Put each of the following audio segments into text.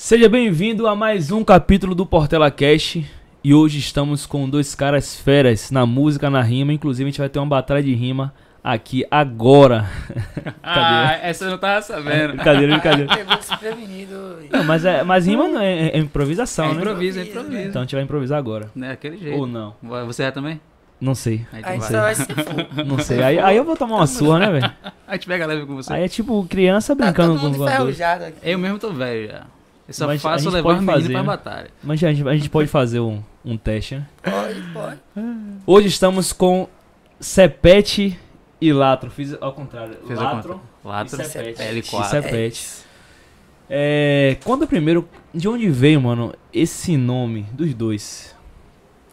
Seja bem-vindo a mais um capítulo do Portela Cash. E hoje estamos com dois caras feras na música, na rima. Inclusive, a gente vai ter uma batalha de rima aqui agora. ah, essa eu não tava sabendo. Brincadeira, brincadeira. Pegou desprevenido. Não, mas, é, mas rima não é, é improvisação, É né? improviso, é improviso. Então a gente vai improvisar agora. Não é aquele jeito. Ou não? Você é também? Não sei. Aí Aí só vai. fogo. Não sei. Aí, aí eu vou tomar uma surra, né, velho? A gente pega leve com você. Aí é tipo criança Tá brincando todo com mundo enferrujado aqui. Eu mesmo tô velho já. Eu só Mas a faço gente levar pode os meninos fazer, pra né? batalha. Mas a gente, a gente pode fazer um, um teste, né? Pode, pode. Hoje estamos com Sepete e Latro. Fiz ao contrário. Fez ao Latro Latro, e Sepete. L4. E Sepete. É, conta primeiro, de onde veio, mano, esse nome dos dois?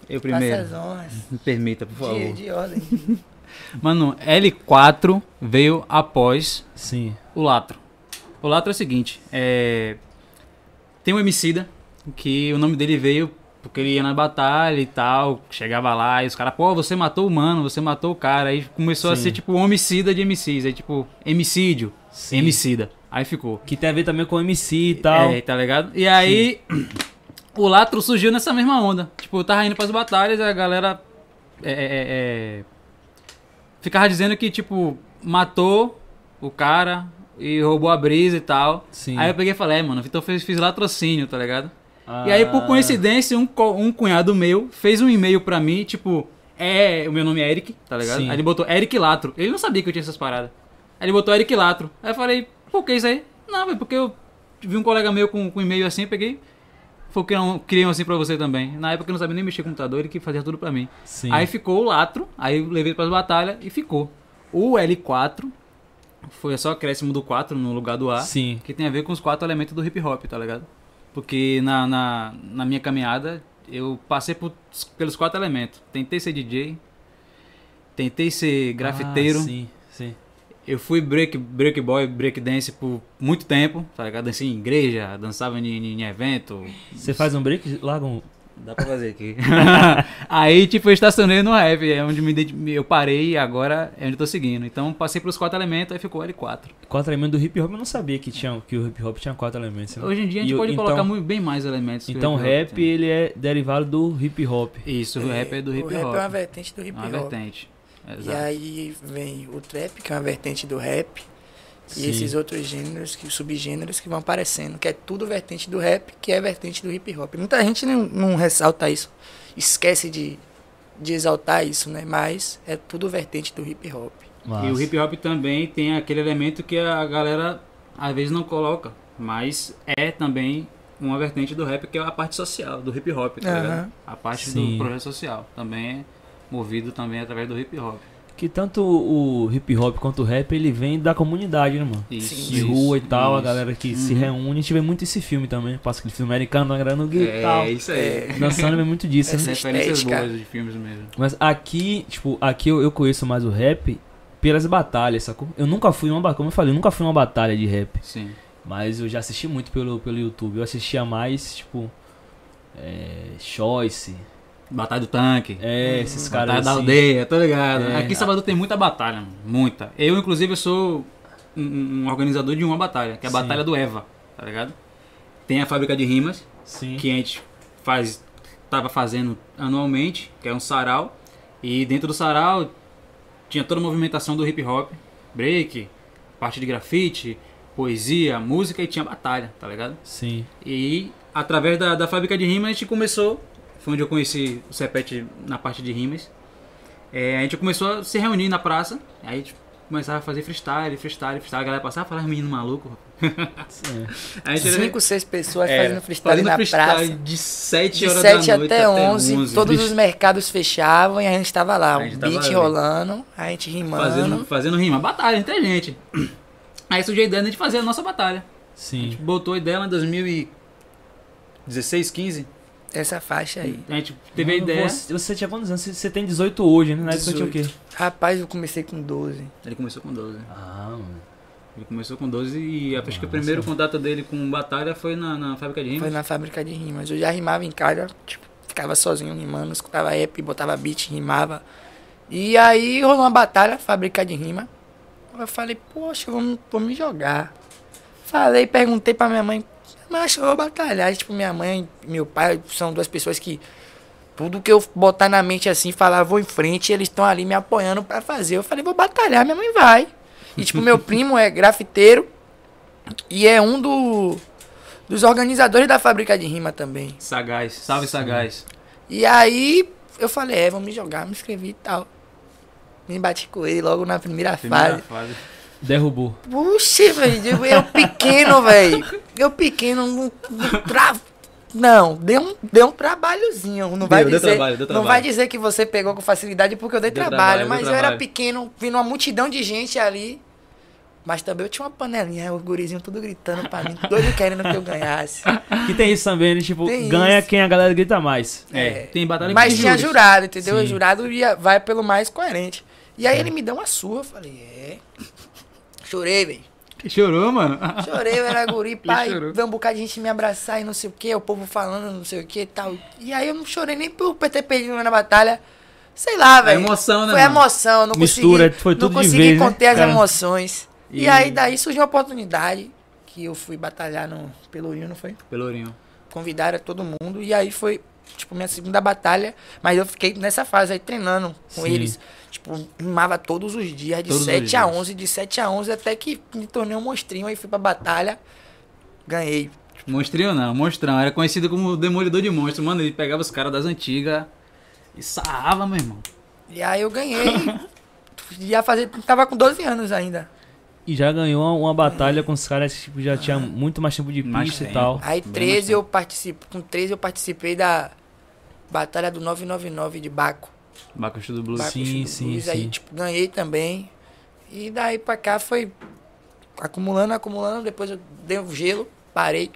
Eu Passa primeiro. as honras. Me permita, por favor. De, de ordem. Mano, L4 veio após Sim. o Latro. O Latro é o seguinte, é... Tem um homicida que o nome dele veio porque ele ia na batalha e tal, chegava lá e os caras, pô, você matou o mano, você matou o cara. Aí começou a Sim. ser tipo homicida de MCs, aí tipo, homicídio, Sim. homicida. Aí ficou. Que tem a ver também com MC e tal. É, tá ligado? E aí, o Latro surgiu nessa mesma onda. Tipo, eu tava indo pras batalhas e a galera. É, é, é, é, ficava dizendo que, tipo, matou o cara e roubou a brisa e tal. Sim. Aí eu peguei e falei, é, mano, então fiz, fiz latrocínio, tá ligado? Ah, E aí, por coincidência, um, um cunhado meu fez um e-mail pra mim, tipo, é, o meu nome é Eric, tá ligado? Sim. Aí ele botou Eric Latro. Ele não sabia que eu tinha essas paradas. Aí ele botou Eric Latro. Aí eu falei, por que isso aí? Não, velho, porque eu vi um colega meu com, com e-mail assim, peguei. Foi criar um, criei um assim pra você também. Na época eu não sabia nem mexer com computador, ele que fazia tudo pra mim. Sim. Aí ficou o Latro, aí eu levei pras batalhas e ficou. O L4 foi só acréscimo do 4 no lugar do A. Sim. Que tem a ver com os quatro elementos do hip hop, tá ligado? Porque na, na, na minha caminhada eu passei por, pelos quatro elementos. Tentei ser DJ, tentei ser grafiteiro, Ah, sim, sim. eu fui break, break boy, break dance por muito tempo, tá ligado? Dancei em igreja, dançava em, em, evento. Você faz um break, larga um. Dá pra fazer aqui. Aí, tipo, eu estacionei no rap, é onde me eu parei e agora é onde eu tô seguindo. Então passei pelos quatro elementos, aí ficou L4. Quatro elementos do hip hop, eu não sabia que, tinha, que o hip hop tinha quatro elementos. né? Hoje em dia a gente E pode então- colocar muito, bem mais elementos. que o Então o hop rap, tem. ele é derivado do hip hop. Isso, o rap é do hip O rap hop. é uma vertente do hip Uma hop. vertente. E Exato. aí vem o trap, que é uma vertente do rap. Sim. E esses outros gêneros, que, subgêneros que vão aparecendo, que é tudo vertente do rap, que é vertente do hip hop. Muita gente não, não ressalta isso, esquece de, de exaltar isso, né? Mas é tudo vertente do hip hop. Massa. E o hip hop também tem aquele elemento que a galera às vezes não coloca, mas é também uma vertente do rap que é a parte social, do hip hop, tá ligado? A parte Sim. do projeto social também é movido também através do hip hop. Que tanto o hip hop quanto o rap, ele vem da comunidade, né, mano? Isso, Sim. De rua e tal, a isso. galera que se Uhum. reúne. A gente vê muito esse filme também. Passa aquele filme americano, a galera no guitarra e tal. É isso aí. Dançando vê muito disso, Essa né? Referências estética. boas de filmes mesmo. Mas aqui, tipo, aqui eu, eu conheço mais o rap pelas batalhas, sacou? Eu nunca fui numa batalha, como eu falei, eu nunca fui numa batalha de rap. Sim. Mas eu já assisti muito pelo, pelo YouTube. Eu assistia mais, tipo, é, Choice, Batalha do Tanque. é, esses Batalha caras da assim. aldeia, tô ligado. É. Aqui em Salvador tem muita batalha, muita. Eu, inclusive, sou um, um organizador de uma batalha, que é a Sim. Batalha do Eva, tá ligado? Tem a fábrica de rimas, Sim. que a gente faz, tava fazendo anualmente, que é um sarau. E dentro do sarau tinha toda a movimentação do hip hop, break, parte de grafite, poesia, música e tinha batalha, tá ligado? Sim. E através da, da fábrica de rimas a gente começou, foi onde eu conheci o Sepete na parte de rimas. É, a gente começou a se reunir na praça, aí a gente começava a fazer freestyle, freestyle, freestyle, a galera passava, falava, menino maluco. É. A gente Cinco, seis pessoas é, fazendo freestyle na praça. de 7 De horas 7 da noite até 11, todos Vixe, os mercados fechavam e a gente tava lá, A o tava beat ali. rolando, a gente rimando. fazendo, fazendo rima, batalha entre a gente. Aí surgiu a ideia de a gente fazer a nossa batalha. A gente Sim. botou a ideia lá em 2016, 15. Essa faixa aí. A gente teve a Mano, ideia. Você, você tinha quantos anos? Você- Você tem 18 hoje, né? Na época você tinha o quê? Rapaz, eu comecei com 12. Ele começou com 12. Ah, mano. Ele começou com 12 e acho que o Nossa. primeiro contato dele com batalha foi na, na fábrica de Foi rimas. na fábrica de rimas. Eu já rimava em casa, tipo, ficava sozinho rimando, escutava rap, botava beat, rimava. E aí rolou uma batalha, fábrica de rima. Eu falei, poxa, vamos, vamos me jogar. Falei, perguntei pra minha mãe, mas eu vou batalhar. Tipo, minha mãe e meu pai são duas pessoas que tudo que eu botar na mente assim, falar, vou em frente, eles estão ali me apoiando pra fazer. Eu falei, vou batalhar, minha mãe vai. E, tipo, meu primo é grafiteiro e é um do, dos organizadores da fábrica de rima também. Sagaz. Salve, Sagaz. E aí eu falei, é, vou me jogar, me inscrevi e tal. Me bati com ele logo na primeira, Primeira fase. fase. Derrubou. Puxa, velho, eu pequeno, velho. Eu pequeno, não, não, tra... não deu, um, deu um trabalhozinho. Não vai Deu, deu dizer, trabalho, deu não vai dizer que você pegou com facilidade porque eu dei trabalho, trabalho, mas deu eu era trabalho. pequeno, vindo uma multidão de gente ali. Mas também eu tinha uma panelinha, os gurizinhos tudo gritando pra mim, doido querendo que eu ganhasse. Que tem isso também, né? Tipo, Tem ganha isso. quem a galera grita mais. É, É. tem batalha Mas tinha júris. jurado, entendeu? Sim. O jurado ia, vai pelo mais coerente. E aí ele me deu uma surra, eu falei, é. Chorei, velho. Chorou, mano? Chorei, eu era guri, pai. Veio um bocado de gente me abraçar e não sei o que, o povo falando não sei o que e tal. E aí eu não chorei nem por ter perdido na batalha. Sei lá, velho. emoção, né, Foi mano? emoção, eu não Mistura, consegui, foi tudo não de consegui vez, né, conter as cara? emoções. E... E- aí daí surgiu uma oportunidade que eu fui batalhar no Pelourinho, não foi? Pelourinho. Convidaram todo mundo e aí foi, tipo, minha segunda batalha, mas eu fiquei nessa fase aí treinando com Sim. eles. Tipo, rimava todos os dias, de Todos os 7 a dias. 11, de 7 a 11, até que me tornei um monstrinho, aí fui pra batalha, ganhei. Monstrinho não, monstrão. Era conhecido como demolidor de monstro. Mano, ele pegava os caras das antigas e sarrava, meu irmão. E aí eu ganhei. Ia fazer, tava com 12 anos ainda. E já ganhou uma, uma batalha com os caras que tipo, já tinha muito mais tempo de Mais pista e tempo. tal. Aí Bem 13 mais eu participo, com 13 eu participei da batalha do 999 de Baco. Bacuxo do Blues. Baco Sim, do sim, Blues, sim. Aí, tipo, ganhei também. E daí pra cá foi acumulando, acumulando. Depois eu dei um gelo, parei.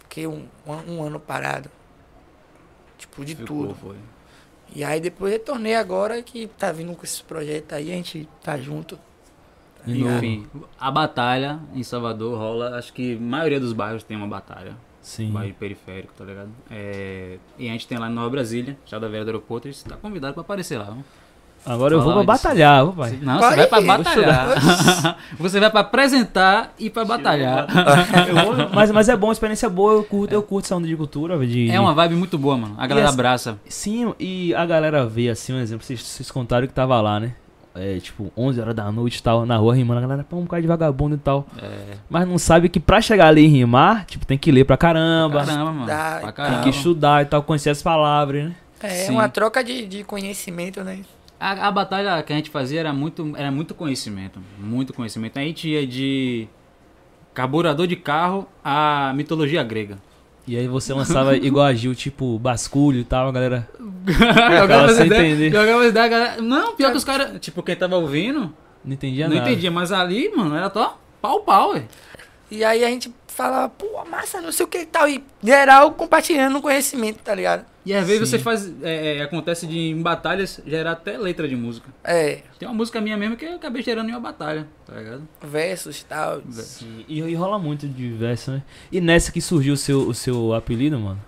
Fiquei um, um, um ano parado. Tipo, de Ficou, tudo. foi. E aí depois retornei agora que tá vindo com esse projeto aí, a gente tá junto. E? Enfim, a batalha em Salvador rola, acho que a maioria dos bairros tem uma batalha. Sim. Bairro periférico, tá ligado? É, e a gente tem lá em Nova Brasília, já da Vera do aeroporto, e você tá convidado pra aparecer lá. viu? Agora eu vou pra batalhar, vou, pai. Não, você vai pra ir. batalhar. você vai pra apresentar e pra batalhar. Eu vou- mas, mas é bom, experiência boa, eu curto, eu curto essa onda de cultura, de, É uma vibe muito boa, mano. A galera as- abraça. Sim, e a galera vê assim, um exemplo, vocês, vocês contaram que tava lá, né? É, tipo, 11 horas da noite e tal, na rua rimando, a galera, pô, um cara de vagabundo e tal. É, Mas não sabe que pra chegar ali e rimar, tipo, tem que ler pra caramba, caramba, mano. Dá- Pra tem tem caramba. que estudar e tal, conhecer as palavras, né? É Sim. uma troca de, de conhecimento, né? A, a batalha que a gente fazia era muito, era muito conhecimento. Muito conhecimento. A gente ia de carburador de carro a mitologia grega. E aí você lançava igual a Gil, tipo, basculho e tal, a galera. jogava as sem ideias, entender. jogava as ideias, a galera... Não, pior que os caras, tipo, quem tava ouvindo, Não entendia não nada. entendia, mas ali, mano, era só pau pau, ué. E aí a gente falava, pô, massa, não sei o que e tal. E geral compartilhando o conhecimento, tá ligado? E às vezes Sim. você faz, é, é, acontece de em batalhas gerar até letra de música. É, Tem uma música minha mesmo que eu acabei gerando em uma batalha, tá ligado? versos e tal. Sim, E, e rola muito de verso, né? E nessa que surgiu o seu, o seu apelido, mano?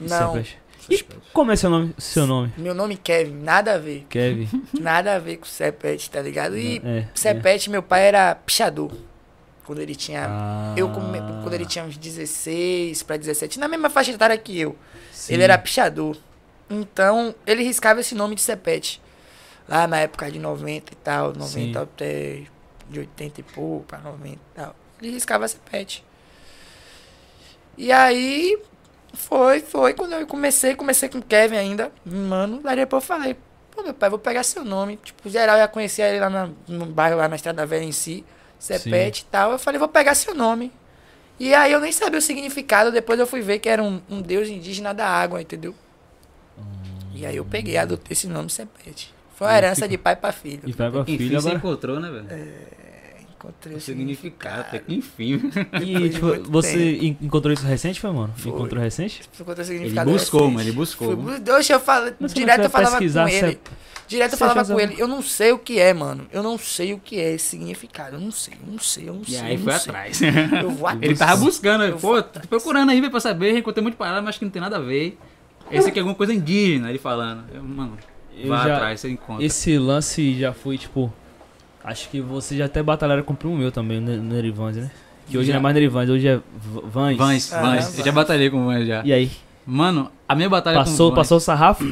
Não, Sepet. E como é seu nome? Seu nome? meu nome é Kevin, nada a ver. Kevin. Nada a ver com Sepete, tá ligado? E é, Sepete, meu pai era pichador. Quando ele tinha. Ah, Eu, quando ele tinha uns 16 pra 17, na mesma faixa etária que eu. Sim. Ele era pichador. Então, ele riscava esse nome de Sepete. Lá na época de 90 e tal, 90 Sim. até de 80 e pouco pra 90 e tal. Ele riscava Sepete. E aí, foi, foi. Quando eu comecei, comecei com o Kevin ainda, mano. Daí depois eu falei, pô, meu pai, vou pegar seu nome. Tipo, geral já conhecia ele lá na- no bairro, lá na Estrada Velha em si. Sepete e tal. Eu falei, vou pegar seu nome. E aí eu nem sabia o significado, depois eu fui ver que era um, um deus indígena da água, entendeu? E aí eu peguei, adotei esse nome Sepete. Foi uma herança de pai pra filho. E vai pra Enfim, filho você agora. encontrou, né, velho? Encontrei o significado, até que enfim. E, tipo, você en- encontrou isso recente, foi, mano? Foi. Encontrou recente? Encontrei o Ele significado buscou, recente. mano, ele buscou. Fui eu falo, Mas direto eu falava com ele. você- Direto eu falava com ele. Eu não sei o que é, mano. Eu não sei o que é esse significado. Eu não sei, eu não sei, eu não E sei. aí eu foi sei. atrás. Eu vou atrás. Ele tava buscando, Eu pô, tô procurando aí velho, pra saber, encontrei muito parada, mas que não tem nada a ver. Esse aqui é alguma coisa indígena, ele falando. Eu, mano, vai atrás, você encontra. Esse lance já foi, tipo. Acho que você já até batalharam com o primo meu também, no no Erivande, né? Que hoje Já. não é mais Nerivans, hoje é Vans. Vans, Ah, Vans. Eu já batalhei com Vans já. E aí? Mano, a minha batalha Passou, com passou o sarrafo?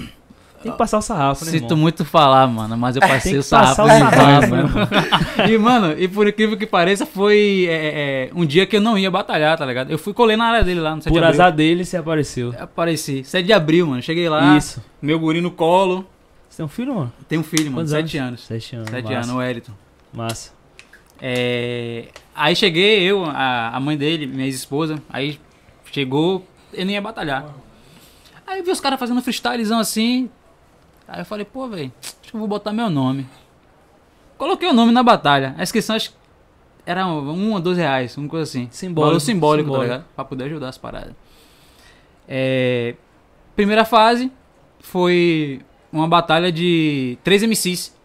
Tem que passar o sarrafo, né, Sinto irmão? muito falar, mano, mas eu passei Tem o que passar sarrafo o sarrafo, mano. E, mano, e por incrível que pareça, foi é, é, um dia que eu não ia batalhar, tá ligado? Eu fui colei na área dele lá no 7 Por de abril. azar dele, você apareceu. Apareci. 7 de abril, mano. Cheguei lá, Isso. meu guri no colo. Você tem um filho, mano? Tem um filho, mano, Quantos 7 anos. Sete anos. 7 massa. anos, o Wellington. Massa. É, Aí cheguei, eu, a, a mãe dele, minha ex-esposa, aí chegou, eu não ia batalhar. Aí eu vi os caras fazendo freestylezão assim. Aí eu falei, pô, velho, acho que eu vou botar meu nome. Coloquei o nome na batalha. A inscrição acho que era um ou dois reais, uma coisa assim. Simbólico, Valor simbólico, simbólico. tá ligado? Pra poder ajudar as paradas. É, primeira fase foi uma batalha de três MCs.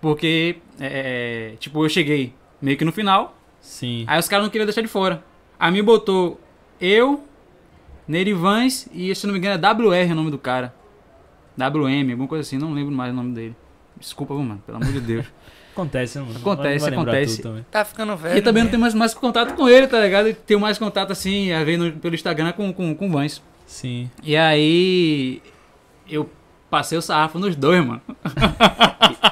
Porque, é, tipo, eu cheguei meio que no final. Sim. Aí os caras não queriam deixar de fora. Aí me botou eu, Nerivans e, se não me engano, é WR o nome do cara. WM, alguma coisa assim, não lembro mais o nome dele. Desculpa, mano, pelo amor de Deus. Acontece, né, mano? Acontece, Não acontece. Tá ficando velho. E também não né? tenho mais, mais contato com ele, tá ligado? Tenho mais contato assim, a ver no- pelo Instagram com, com, com o Vans. Sim. E aí. Eu passei o sarrafo nos dois, mano.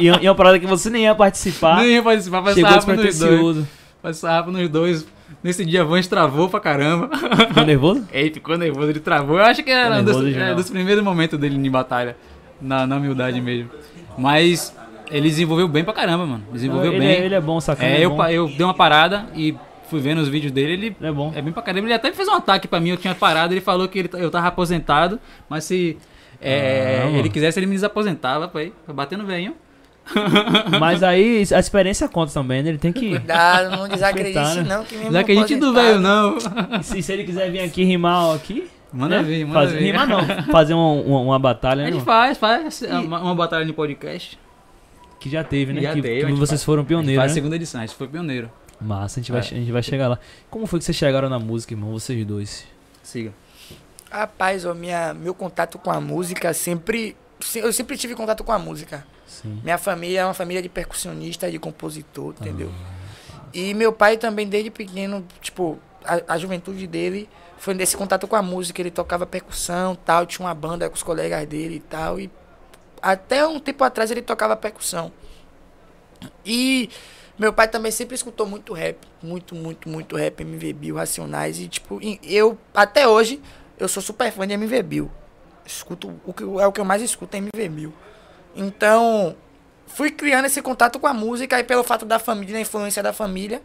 E, e é uma parada que você nem ia participar. Nem ia participar, passei sarrafo nos dois. Passei sarrafo nos dois. Nesse dia, Vans travou pra caramba. Ficou nervoso? Ele ficou nervoso, ele travou. Eu acho que era um dos, é, dos primeiros momentos dele em batalha. Na, na humildade mesmo. Mas ele desenvolveu bem pra caramba, mano. Desenvolveu ele, bem. É, ele é bom, sacana. É, é eu, bom. eu dei uma parada e fui vendo os vídeos dele, ele Ele é bom. é bem pra caramba. Ele até fez um ataque pra mim, eu tinha parado, ele falou que ele, eu tava aposentado, mas se é, Ah, mano. ele quisesse, ele me desaposentava, pai. Batendo velho. Mas aí a experiência conta também, né? Ele tem que. Cuidado, não desacredite Respeitar, né? não, que mesmo gente do velho, não. E se, se ele quiser vir aqui rimar aqui. Manda né? ver, manda Fazer, ver. Rimar não, fazer uma, uma, uma batalha, A né? gente não? faz, faz uma, uma batalha de podcast. Que já teve, né? Já que, teve, que vocês faz- foram pioneiros. faz a Né? segunda edição, a gente foi pioneiro. Massa, a gente, vai, É. a gente vai chegar lá. Como foi que vocês chegaram na música, irmão? Vocês dois. Siga. Rapaz, ó, minha, meu contato com a música sempre. se- Eu sempre tive contato com a música. Sim. Minha família é uma família de percussionista, de compositor, entendeu? E meu pai também, desde pequeno, tipo, a, a juventude dele foi nesse contato com a música. Ele tocava percussão tal, tinha uma banda com os colegas dele e tal. E até um tempo atrás ele tocava percussão. E meu pai também sempre escutou muito rap. Muito, muito, muito rap, MV Bill, Racionais. E, tipo, eu, até hoje, eu sou super fã de MV Bill. Escuto, o que, é o que eu mais escuto é MV Bill. Então, fui criando esse contato com a música aí pelo fato da família, da influência da família.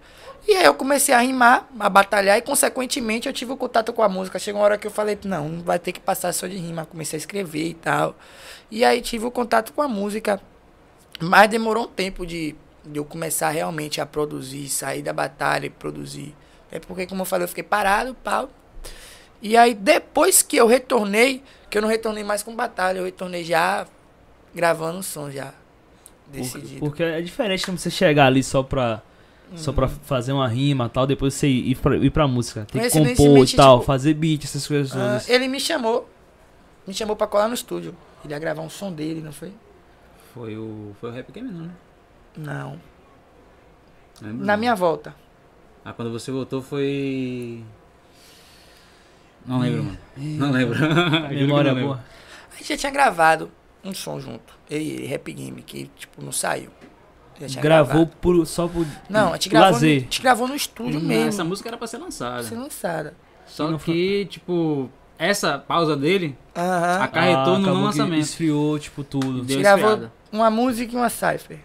E aí eu comecei a rimar, a batalhar e consequentemente eu tive o contato com a música. Chegou uma hora que eu falei, não, não vai ter que passar só de rima, comecei a escrever e tal. E aí tive o contato com a música. Mas demorou um tempo de, de eu começar realmente a produzir, sair da batalha e produzir. É porque, como eu falei, eu fiquei parado, pau. E aí depois que eu retornei, que eu não retornei mais com batalha, eu retornei já gravando som já. Porque, Decidido. porque é diferente não você chegar ali só pra, só pra fazer uma rima e tal, depois você ir pra, ir pra música. Tem que compor e tal, tipo, fazer beat, essas coisas Ah, todas. ele me chamou. Me chamou pra colar no estúdio. Ele ia gravar um som dele, não foi? Foi o, foi o Rap Game, não, né? Não. Lembro Na não. minha volta. Ah, quando você voltou foi. Não lembro, mano. Não lembro. Memória não lembro. boa. A gente já tinha gravado um som junto. Eu e ele, Rap Game, que tipo, não saiu. Gravou por, só por Não, a gente gravou, no, a lazer. gente gravou no estúdio Hum, mesmo. Essa música era pra ser lançada. Ser lançada. Só não que, tipo, essa pausa dele Aham. acarretou no acabou não lançamento. Esfriou, tipo, tudo. Deu Gravou- esfriada. Uma música e uma cipher.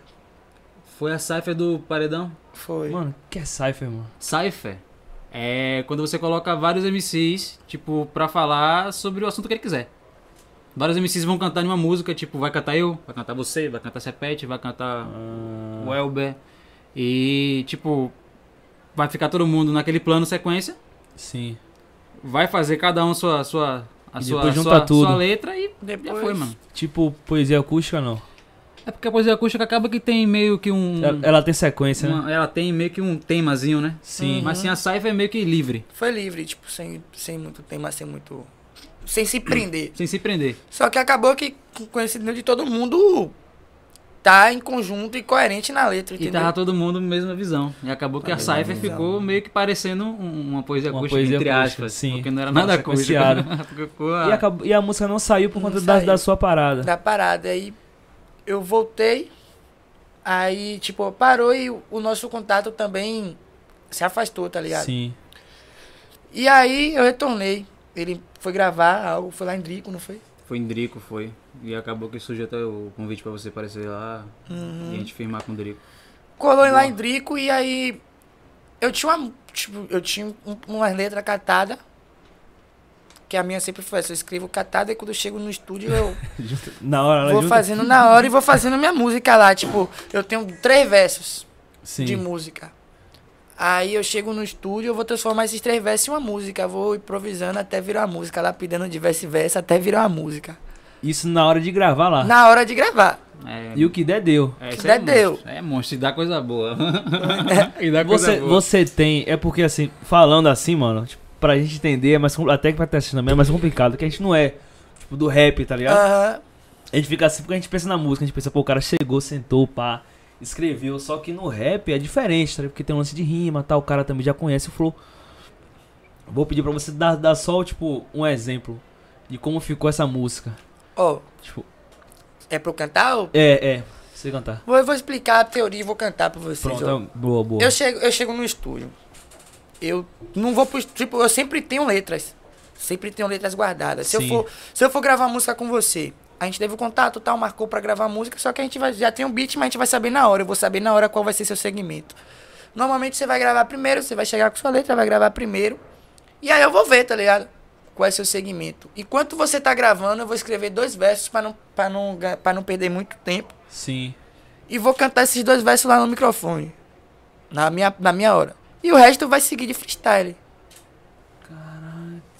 Foi a Cypher do Paredão? Foi. Mano, que é Cypher, mano? Cypher é quando você coloca vários MCs, tipo, pra falar sobre o assunto que ele quiser. Vários MCs vão cantar em uma música, tipo, vai cantar eu, vai cantar você, vai cantar Sepete, vai cantar Ah, o Elber. E, tipo, vai ficar todo mundo naquele plano sequência, sim. vai fazer cada um sua, sua, a E sua, depois junta sua, tudo. sua letra e Depois, já foi, mano. Tipo, poesia acústica, não. É porque a poesia acústica acaba que tem meio que um... Ela, ela tem sequência, né? uma- ela tem meio que um temazinho, né? Sim. Mas assim, a Cypher é meio que livre, Foi livre, tipo, sem, sem muito tema, sem muito. Sem se prender. sem se prender. Só que acabou que, com conhecimento de todo mundo, tá em conjunto e coerente na letra, E entendeu? tava todo mundo mesma visão. E acabou que a mesma Cypher ficou meio que parecendo um- uma poesia Uma acústica, poesia entre acústica, aspas. sim. Porque não era nada E, a- e a música não saiu por Não conta da, saiu. da sua parada. da parada. Aí eu voltei, aí, tipo, parou e o nosso contato também se afastou, tá ligado? Sim. E aí eu retornei. Ele foi gravar algo, foi lá em Drico, não foi? Foi em Drico, foi. E acabou que surgiu até o convite pra você aparecer lá Uhum. e a gente firmar com o Drico. Colou lá Boa. em Drico e aí eu tinha uma, tipo, eu tinha um, umas letras catadas. Que a minha sempre foi essa, eu escrevo catada e quando eu chego no estúdio eu Na hora, ela vou junta- fazendo na hora e vou fazendo minha música lá. Tipo, eu tenho três versos. Sim. de música. Aí eu chego no estúdio, eu vou transformar esses três versos em uma música. Eu Vou improvisando até virar uma música, lapidando de verso e verso até virar uma música. Isso na hora de gravar lá. Na hora de gravar. É, E o que der, deu. é, que isso der, é deu. monstro. É monstro, e dá coisa boa. e dá coisa Você, boa. você tem. É porque assim, falando assim, mano, tipo, pra gente entender, é mais, com- até que pra ter assistindo também é mais complicado, que a gente não é, tipo, do rap, tá ligado? Aham. A gente fica assim porque a gente pensa na música, a gente pensa, pô, o cara chegou, sentou, pá, escreveu. Só que no rap é diferente, tá ligado? Porque tem um lance de rima tal, o cara também já conhece o flow. Vou pedir pra você dar, dar só, tipo, um exemplo de como ficou essa música. Ó, Tipo, é pra eu cantar? Ou... é, é, você cantar. Vou, eu vou explicar a teoria e vou cantar pra vocês. Pronto, ó. é- boa, boa. Eu chego, eu chego no estúdio. Eu não vou pro. Tipo, eu sempre tenho letras. Sempre tenho letras guardadas. Se eu, Sim. for, se eu for gravar música com você, a gente teve o contato tal, marcou pra gravar música, só que a gente vai, já tem um beat, mas a gente vai saber na hora. Eu vou saber na hora qual vai ser seu segmento. Normalmente você vai gravar primeiro, você vai chegar com sua letra, vai gravar primeiro. E aí eu vou ver, tá ligado? Qual é seu segmento. Enquanto você tá gravando, eu vou escrever dois versos pra não, pra não, pra não perder muito tempo. Sim. E vou cantar esses dois versos lá no microfone. Na minha, na minha hora. E o resto vai seguir de freestyle.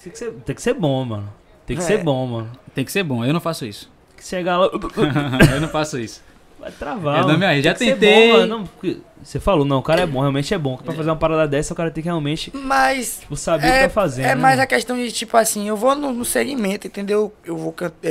Tem que ser, tem que ser bom, mano. Tem que É. ser bom, mano. Tem que ser bom, eu não faço isso. Tem que chegar lá. eu não faço isso. Vai travar. Eu não mano. me arrisco. Já tentei. Bom, mano. Não, você falou, não, o cara é bom, realmente é bom. Pra fazer uma parada dessa, o cara tem que realmente Mas tipo, saber o que é, tá fazendo. é né, mais mano? a questão de, tipo assim, eu vou no, no segmento, entendeu? Eu vou cantar.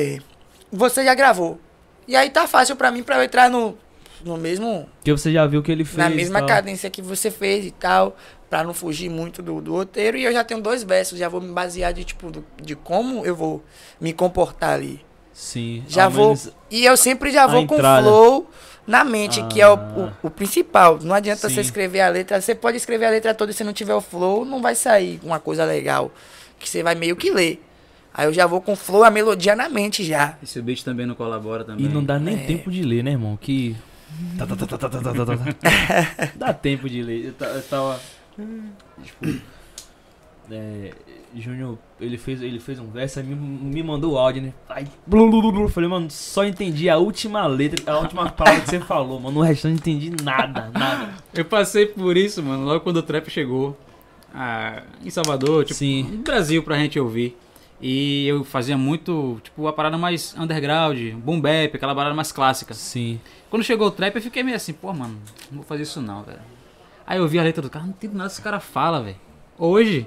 você já gravou. E aí tá fácil pra mim pra eu entrar no, no mesmo. Porque você já viu o que ele fez. na mesma tal. cadência que você fez e tal. Pra não fugir muito do, do roteiro. E eu já tenho dois versos, já vou me basear de, tipo, do- de como eu vou me comportar ali. Sim. Já vou. menos- E eu sempre já vou com entrada. flow na mente, que é o, Ah. o, o principal. Não adianta Sim. você escrever a letra. Você pode escrever a letra toda e se não tiver o flow, não vai sair uma coisa legal. Que você vai meio que ler. Aí eu já vou com flow, a melodia na mente já. E se o beat também não colabora também. E não dá nem É. tempo de ler, né, irmão? Que. Dá tempo de ler. Eu, eu tava. Tipo. É, Júnior, ele fez, ele fez um verso, me, me mandou o áudio, né? Aí, blu, blu, blu, falei, mano, só entendi a última letra, a última palavra que você falou, mano. O eu não entendi nada, nada. Eu passei por isso, mano, logo quando o trap chegou. Ah, em Salvador, tipo, Sim. no Brasil pra gente ouvir. E eu fazia muito, tipo, a parada mais underground, boom bap, aquela parada mais clássica. Sim. Quando chegou o trap, eu fiquei meio assim, pô, mano, não vou fazer isso não, velho. Aí eu vi a letra do cara, não entendo nada que esse cara fala, velho. Hoje,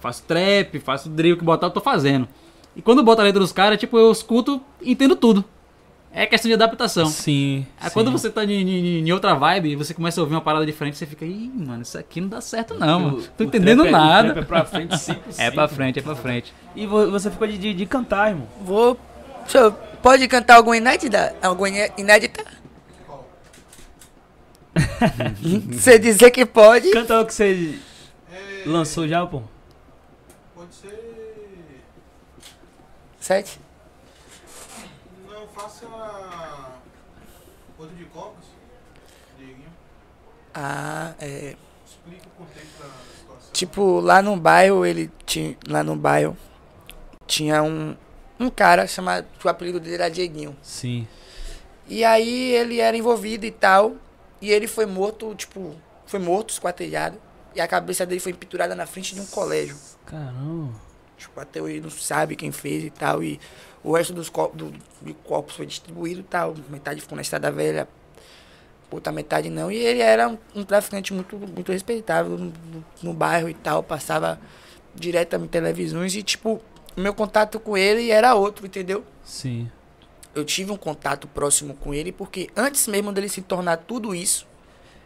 faço trap, faço drill, que botar, eu tô fazendo. E quando eu boto a letra dos caras, tipo, eu escuto e entendo tudo. É questão de adaptação. Sim. Aí sim. quando você tá em, em- em outra vibe, você começa a ouvir uma parada diferente, você fica, ih, mano, isso aqui não dá certo não, O- mano. Tô entendendo é- o nada. É pra frente, sim, É pra frente, é pra frente. E vo- você ficou de, de, de cantar, irmão. Vou. Senhor, pode cantar alguma inédita? Alguma iné- inédita? Você dizer que pode. Canta o que você É, lançou já, pô. Pode ser. Sete? Não faça. Outro de copos. Dieguinho. Ah, é. Explica o contexto da situação. Tipo, lá no bairro, ele tinha. Lá no bairro tinha um. Um cara chamado. O apelido dele era Dieguinho. Sim. E aí ele era envolvido e tal. E ele foi morto, tipo. Foi morto, esquartejado. E a cabeça dele foi pinturada na frente de um colégio. Caramba. Tipo, até hoje não sabe quem fez e tal. E o resto dos copos, do, de copos foi distribuído e tal. Metade ficou na Estrada Velha, outra metade não. E ele era um, um traficante muito, muito respeitável no, no- bairro e tal. Passava direto em televisões e, tipo, o meu contato com ele era outro, entendeu? Sim. eu tive um contato próximo com ele, porque antes mesmo dele se tornar tudo isso,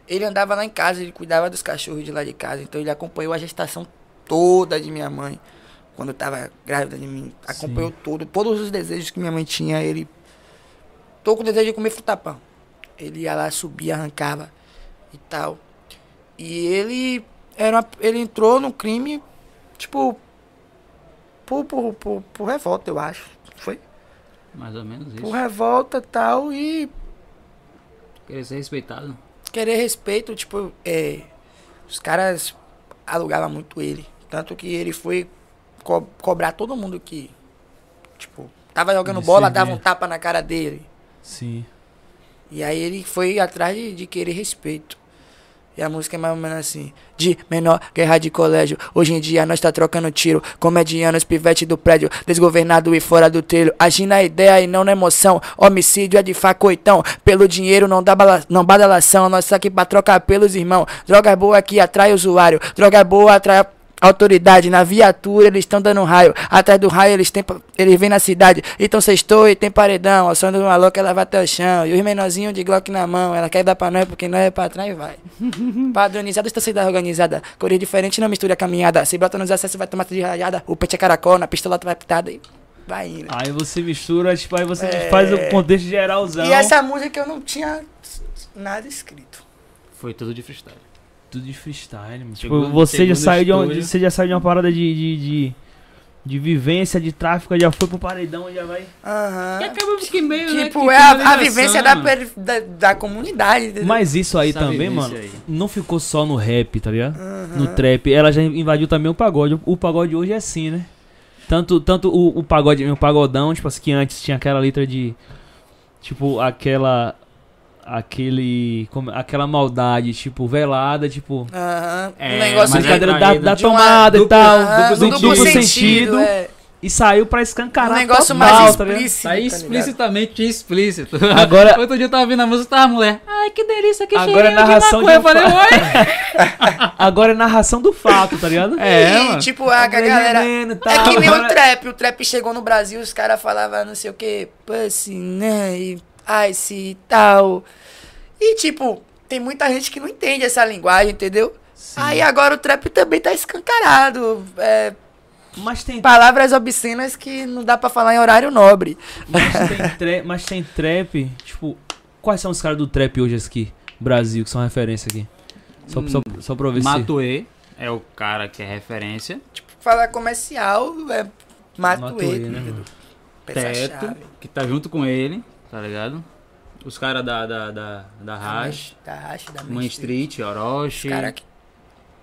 ele andava lá em casa, ele cuidava dos cachorros de lá de casa, então ele acompanhou a gestação toda de minha mãe, quando eu tava grávida de mim. Acompanhou tudo, todos os desejos que minha mãe tinha, ele. Tô com desejo de comer frutapão. Ele ia lá, subia, arrancava e tal. E ele era uma- ele entrou no crime, tipo, por, por, por, por revolta, eu acho. Foi? Mais ou menos Por isso. revolta e tal, e Querer ser respeitado. querer respeito, tipo, é, os caras alugavam muito ele. Tanto que ele foi co- cobrar todo mundo que, tipo, tava jogando bola, servir. dava um tapa na cara dele. Sim. E aí ele foi atrás de, de querer respeito. E a música é mais ou menos assim. De menor, guerra de colégio. Hoje em dia nós tá trocando tiro. Comedianos, pivete do prédio. Desgovernado e fora do trilho. Agindo na ideia e não na emoção. Homicídio é de facoitão. Pelo dinheiro não dá bala, não badalação. Nós tá aqui pra trocar pelos irmãos. Droga boa que atrai usuário. Droga boa atrai autoridade. Na viatura eles estão dando um raio. Atrás do raio eles, tem, eles vêm na cidade. Então sextou e tem paredão. Ao som do maluco ela vai até o chão. E os menorzinhos de Glock na mão. Ela quer dar pra nós porque nós é pra trás e vai. Padronizado está cidade organizada. Cores diferentes não mistura a caminhada. Se brota nos acessos vai tomar de rajada. O pente é caracol, na pistola tu vai pitada e vai indo. Aí você mistura, tipo, aí você É. faz o contexto geralzão. E essa música eu não tinha nada escrito. Foi tudo de freestyle. Tudo de freestyle, mano. Chegou- Tipo, você chegou já saiu de uma, você já saiu de uma parada de, de, de, de vivência, de tráfico, já foi pro paredão, já vai. Aham. E acaba que meio, né, Tipo, que é a, a vivência da, da, da comunidade. entendeu? Mas isso aí Essa também, mano, aí. não ficou só no rap, tá ligado? Aham. No trap. Ela já invadiu também o pagode. O pagode hoje é assim, né? Tanto, tanto o, o pagode, o pagodão, tipo assim, que antes tinha aquela letra de. Tipo, aquela. Aquele. como- aquela maldade, tipo, velada, tipo. Aham. É, um negócio de- é Brincadeira da, traída da de uma tomada e tal. Do, um duplo sentido. é. E saiu pra escancarar. Um negócio total, mais tá explícito. Tá aí tá explicitamente explícito. Agora- Outro dia eu tava ouvindo a música, tava a mulher. Ai, que delícia, que Agora é narração de maconha. de Eu um falei, oi. Agora é narração do fato, tá ligado? É, e, mano. tipo, a, a galera. Veneno e É que nem o trap. O trap chegou no Brasil, os caras falavam não sei o que, pussy, né? E ice e tal. E, tipo, tem muita gente que não entende essa linguagem, entendeu? Sim. Aí agora o trap também tá escancarado. É, Mas tem palavras obscenas que não dá pra falar em horário nobre. Mas tem, tra- mas tem trap, tipo, quais são os caras do trap hoje aqui, Brasil, que são referência aqui? Só, só, só pra ver se... Matuê é o cara que é referência. Falar comercial é ele. ele, né. Teto, que tá junto com ele, tá ligado? Os caras da, da, da, da Hash, Da Hash, da Main Street, Orochi. Cara, que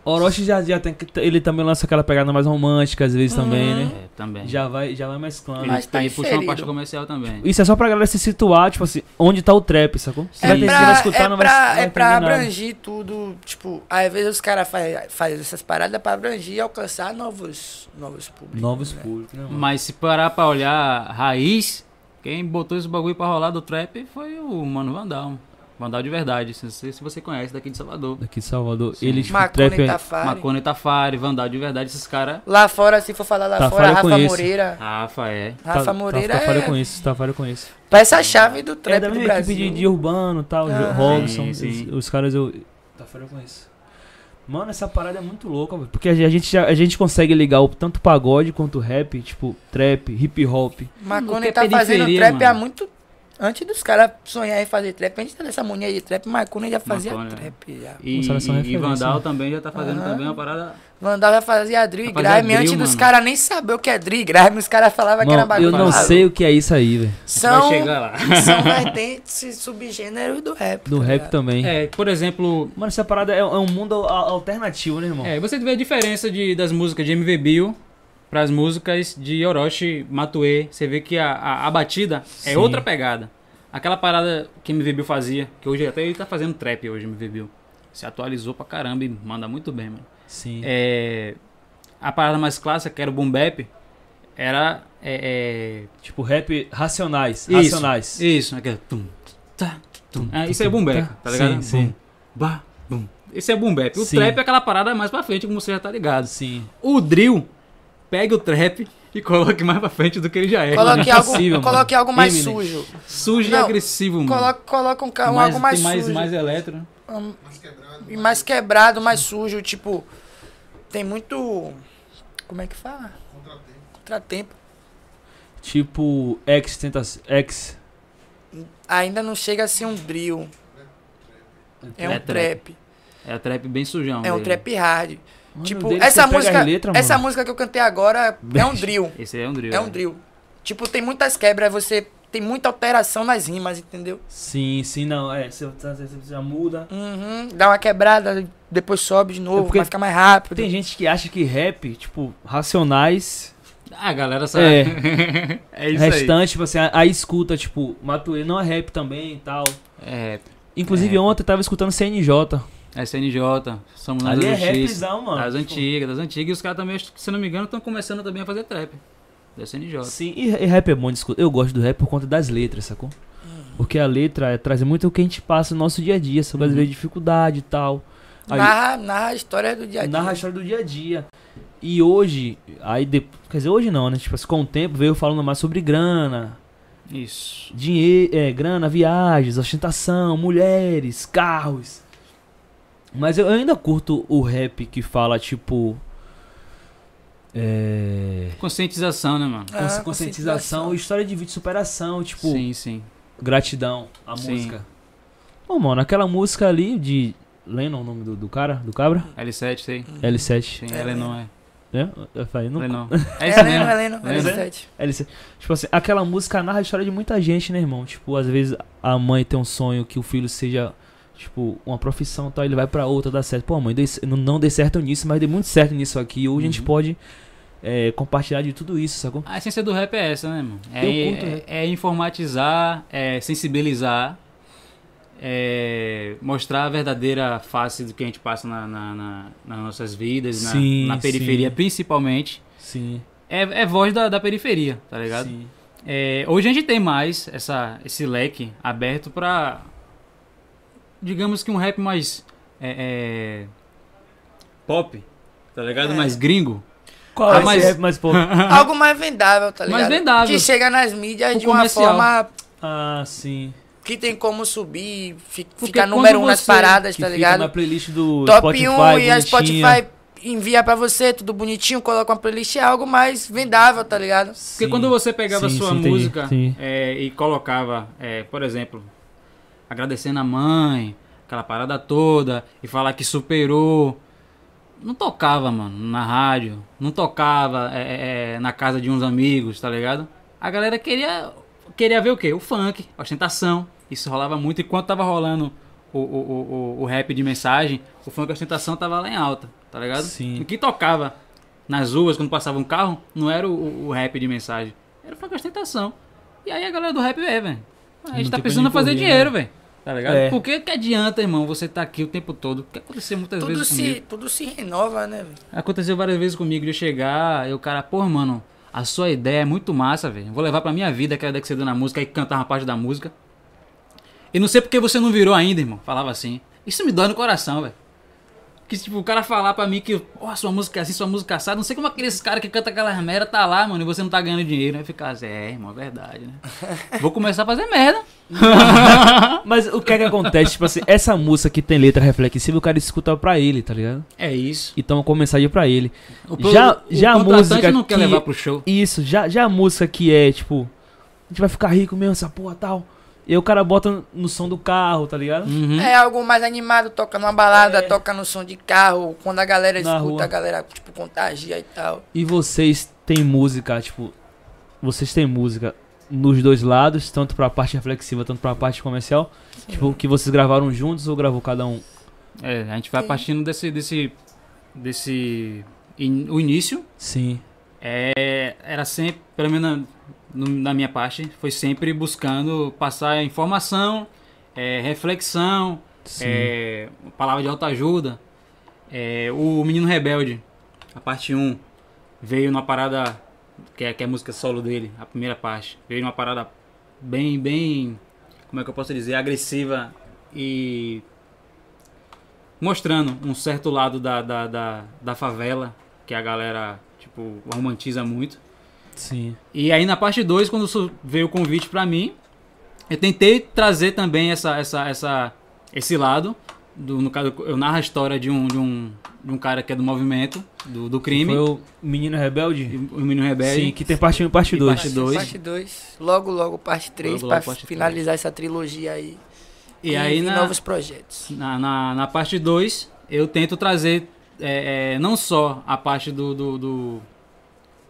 Orochi já, já tem que... Ele também lança aquela pegada mais romântica, às vezes, também, Uhum. né? É, também. Já vai, já vai mesclando. Mas tá tá aí puxando a inserido. parte comercial também. Isso é só pra galera se situar, tipo assim, onde tá o trap, sacou? Você é vai ter pra, vai escutar, é não vai, pra, não vai é pra entender nada. abrangir tudo, tipo, às vezes os caras fazem faz essas paradas pra abrangir e alcançar novos, novos públicos. Novos né? públicos, né, mano? Mas se parar pra olhar raiz, quem botou esse bagulho pra rolar do trap foi o Mano Vandal. Vandal de verdade. Não sei se você conhece daqui de Salvador. Daqui de Salvador. Sim. Ele, tipo, Macone trap é... Tafari. Macone Tafari, Vandal de verdade, esses caras. Lá fora, se for falar lá Tafari fora, eu Rafa conheço. Moreira. Rafa, é. Rafa Tá- Moreira tá, Tafari eu é conheço, Tafari eu conheço. peça-chave do É trap da do minha Brasil. equipe de, de urbano e tal, Ah, Robson, sim, sim. Os, os caras eu. Tá fora eu conheço. Mano, essa parada é muito louca, velho. Porque a gente, já- a gente consegue ligar o, tanto pagode quanto rap, tipo, trap, hip hop. Macone que é tá fazendo trap mano. há muito... Antes dos caras sonharem em fazer trap, antes dessa mania de trap, Macone já fazia Macone, né? trap. Já. E, e- e Vandal né? também já tá fazendo Aham. também uma parada. Vandal já fazia drill e grime antes drill, dos caras nem saber o que é drill e grime. Os caras falavam que era bagulho eu não sei o que é isso aí, velho. São, Vai chegar lá. são vertentes e subgêneros do rap. Do tá rap ligado? também. É, por exemplo, Mano, essa parada é, é um mundo al- alternativo, né, irmão? é, você vê a diferença de, das músicas de MV Bill pras músicas de Orochi Matue. Você vê que a, a, a batida é Sim. outra pegada. Aquela parada que MV Bill fazia, que hoje até ele tá fazendo trap hoje, MV Bill. Se atualizou pra caramba e manda muito bem, mano. Sim. É, a parada mais clássica, que era o boom bap, era... É, Tipo, rap racionais. é, racionais. Isso, isso. Aquele tum, tá, tum. É, isso é boom bap, tá ligado? Sim, sim. Bah, bum. Esse é boom bap. O Sim. trap é aquela parada mais pra frente, como você já tá ligado. Sim. O drill pegue o trap e coloque mais pra frente do que ele já é. Coloque é algo, possível, coloque algo mais Eminem. sujo. Sujo e Não, agressivo, mano. Coloque, coloca um, um mais, algo mais mais, sujo. mais eletro. né? Um, Mais quebrado. e mais quebrado, mais sujo, tipo. Tem muito. Como é que fala? Contratempo. Contratempo. Tipo, X tenta. X. Ainda não chega a ser um drill. É um É trap. trap. É trap bem sujão. É um dele. trap hard. Mano, tipo, essa música. as letras, essa música que eu cantei agora é um drill. Esse aí é um drill. É um drill. Tipo, tem muitas quebras, você tem muita alteração nas rimas, entendeu? Sim, sim, não. É, você, você, você já muda. Uhum, dá uma quebrada, depois sobe de novo, É porque vai ficar mais rápido. Tem gente que acha que rap, tipo, racionais. Ah, a galera sabe. É. É, isso aí. restante, tipo assim, aí escuta, tipo, Matuê não é rap também e tal. É, Inclusive É. ontem eu tava escutando CNJ. SNJ, somos nós Ali é justiça. rapzão, mano. Das antigas, das antigas. E os caras também, se não me engano, estão começando também a fazer trap. Da SNJ. Sim, e, e rap é bom de escutar. Eu gosto do rap por conta das letras, sacou? Porque a letra é, traz muito o que a gente passa no nosso dia a dia, sobre as Uhum. vezes dificuldade e tal. Aí, Narra, narra a história do dia a dia. narra a história do dia a dia. E hoje, aí de, quer dizer, hoje não, né? Tipo, assim, com o tempo veio falando mais sobre grana, Isso. dinheiro, é, grana, viagens, ostentação, mulheres, carros. Mas eu ainda curto o rap que fala, tipo. É. Conscientização, né, mano? Ah, cons- conscientização, história de vida de superação, tipo, sim, sim. gratidão, a Sim. música. Pô, mano, aquela música ali de. Lennon, o nome do, do cara? Do cabra? L7, sei. L7. Sim, É, L não é. Né? Eu falei, não. L não. É É, isso mesmo. É, Heleno né? 7. LC. Tipo assim, aquela música narra a história de muita gente, né, irmão? Tipo, às vezes a mãe tem um sonho que o filho seja, tipo, uma profissão e tal, ele vai pra outra, dá certo. Pô, mãe, não, não dei certo nisso, mas dei muito certo nisso aqui. Hoje a gente Uhum. pode é, compartilhar de tudo isso, sacou? A essência do rap é essa, né, mano? É, é- é informatizar, é sensibilizar, é mostrar a verdadeira face do que a gente passa na, na- na- nas nossas vidas, na- Sim, na, periferia sim. principalmente. Sim. É, é voz da, da periferia, tá ligado? Sim. É, hoje a gente tem mais essa, esse leque aberto pra. Digamos que um rap mais. é, é, pop, tá ligado? É. Mais gringo. Qual Ah, é esse rap mais pouco? Algo mais vendável, tá ligado? Mais vendável. Que chega nas mídias O de uma comercial. forma ah, sim. que tem como subir, fi- Porque ficar número um nas paradas, Que tá fica ligado? na playlist do Top Spotify, 1 e a. Spotify envia pra você, tudo bonitinho, coloca uma playlist, é algo mais vendável, tá ligado? Porque Sim. quando você pegava Sim, sua sim, música Sim. é, e colocava, é, por exemplo, agradecendo a mãe, aquela parada toda, e falar que superou. Não tocava, mano, na rádio. Não tocava é, é, é, na casa de uns amigos, tá ligado? A galera queria, queria ver o quê? O funk, a ostentação. Isso rolava muito. Enquanto tava rolando o, o, o, o, rap de mensagem, o funk ostentação tava lá em alta, tá ligado? Sim. O que tocava nas ruas, quando passava um carro, não era o, o- o rap de mensagem. Era o funk ostentação. E aí a galera do rap é, velho. A Não gente tá tem pra precisando fazer correr, dinheiro, né? velho. Tá ligado? É. Por que, que adianta, irmão, você tá aqui o tempo todo? O que aconteceu muitas Tudo vezes comigo? se, tudo se renova, né, velho? Aconteceu várias vezes comigo de eu chegar e o cara, pô, mano, a sua ideia é muito massa, velho. Vou levar pra minha vida aquela ideia que você deu na música e cantar uma parte da música. E não sei porque você não virou ainda, irmão. Falava assim. Isso me dói no coração, velho. Que tipo, o cara falar pra mim que, ó, sua música é assim, sua música é assada. Não sei como aqueles caras que cantam aquelas merda tá lá, mano, e você não tá ganhando dinheiro. Aí ficar assim, é, irmão, é verdade, né? Vou começar a fazer merda. Mas o que é que acontece? tipo assim, essa música que tem letra reflexiva, o cara escuta pra ele, tá ligado? É isso. Então com mensagem pra ele. O, Já- o já a contratante música não quer que- levar pro show. Isso, já, já a música que é, tipo, a gente vai ficar rico mesmo, essa porra tal. E o cara bota no som do carro, tá ligado? Uhum. É algo mais animado, toca numa balada, toca no som de carro, quando a galera Na escuta, rua. a galera, tipo, contagia e tal. E vocês têm música, tipo, vocês têm música nos dois lados, tanto pra parte reflexiva, tanto pra parte comercial? Tipo, que vocês gravaram juntos ou gravou cada um? É, a gente vai Sim. partindo desse. desse. desse. in- o início. Sim. É, era sempre, pelo menos no- na minha parte, foi sempre buscando passar informação, é, reflexão, é, palavra de autoajuda. É, o Menino Rebelde, a parte 1, veio numa parada, que é, que é a música solo dele, a primeira parte. Veio numa parada bem, bem, como é que eu posso dizer, agressiva e mostrando um certo lado da, da, da, da favela, que a galera, tipo, romantiza muito. Sim. E aí na parte 2, quando veio o convite pra mim, eu tentei trazer também essa, essa, essa, esse lado. Do, no caso, eu narro a história de um, de um, de um cara que é do movimento, do, do crime, Foi o Menino Rebelde? o menino rebelde. Sim, que tem parte 1 e parte E 2. parte dois. Parte 2. Logo, logo, parte 3. Logo, Pra logo, parte finalizar essa trilogia aí. E aí na, novos projetos. na, na, na parte 2, eu tento trazer é, é, não só a parte do, do, do-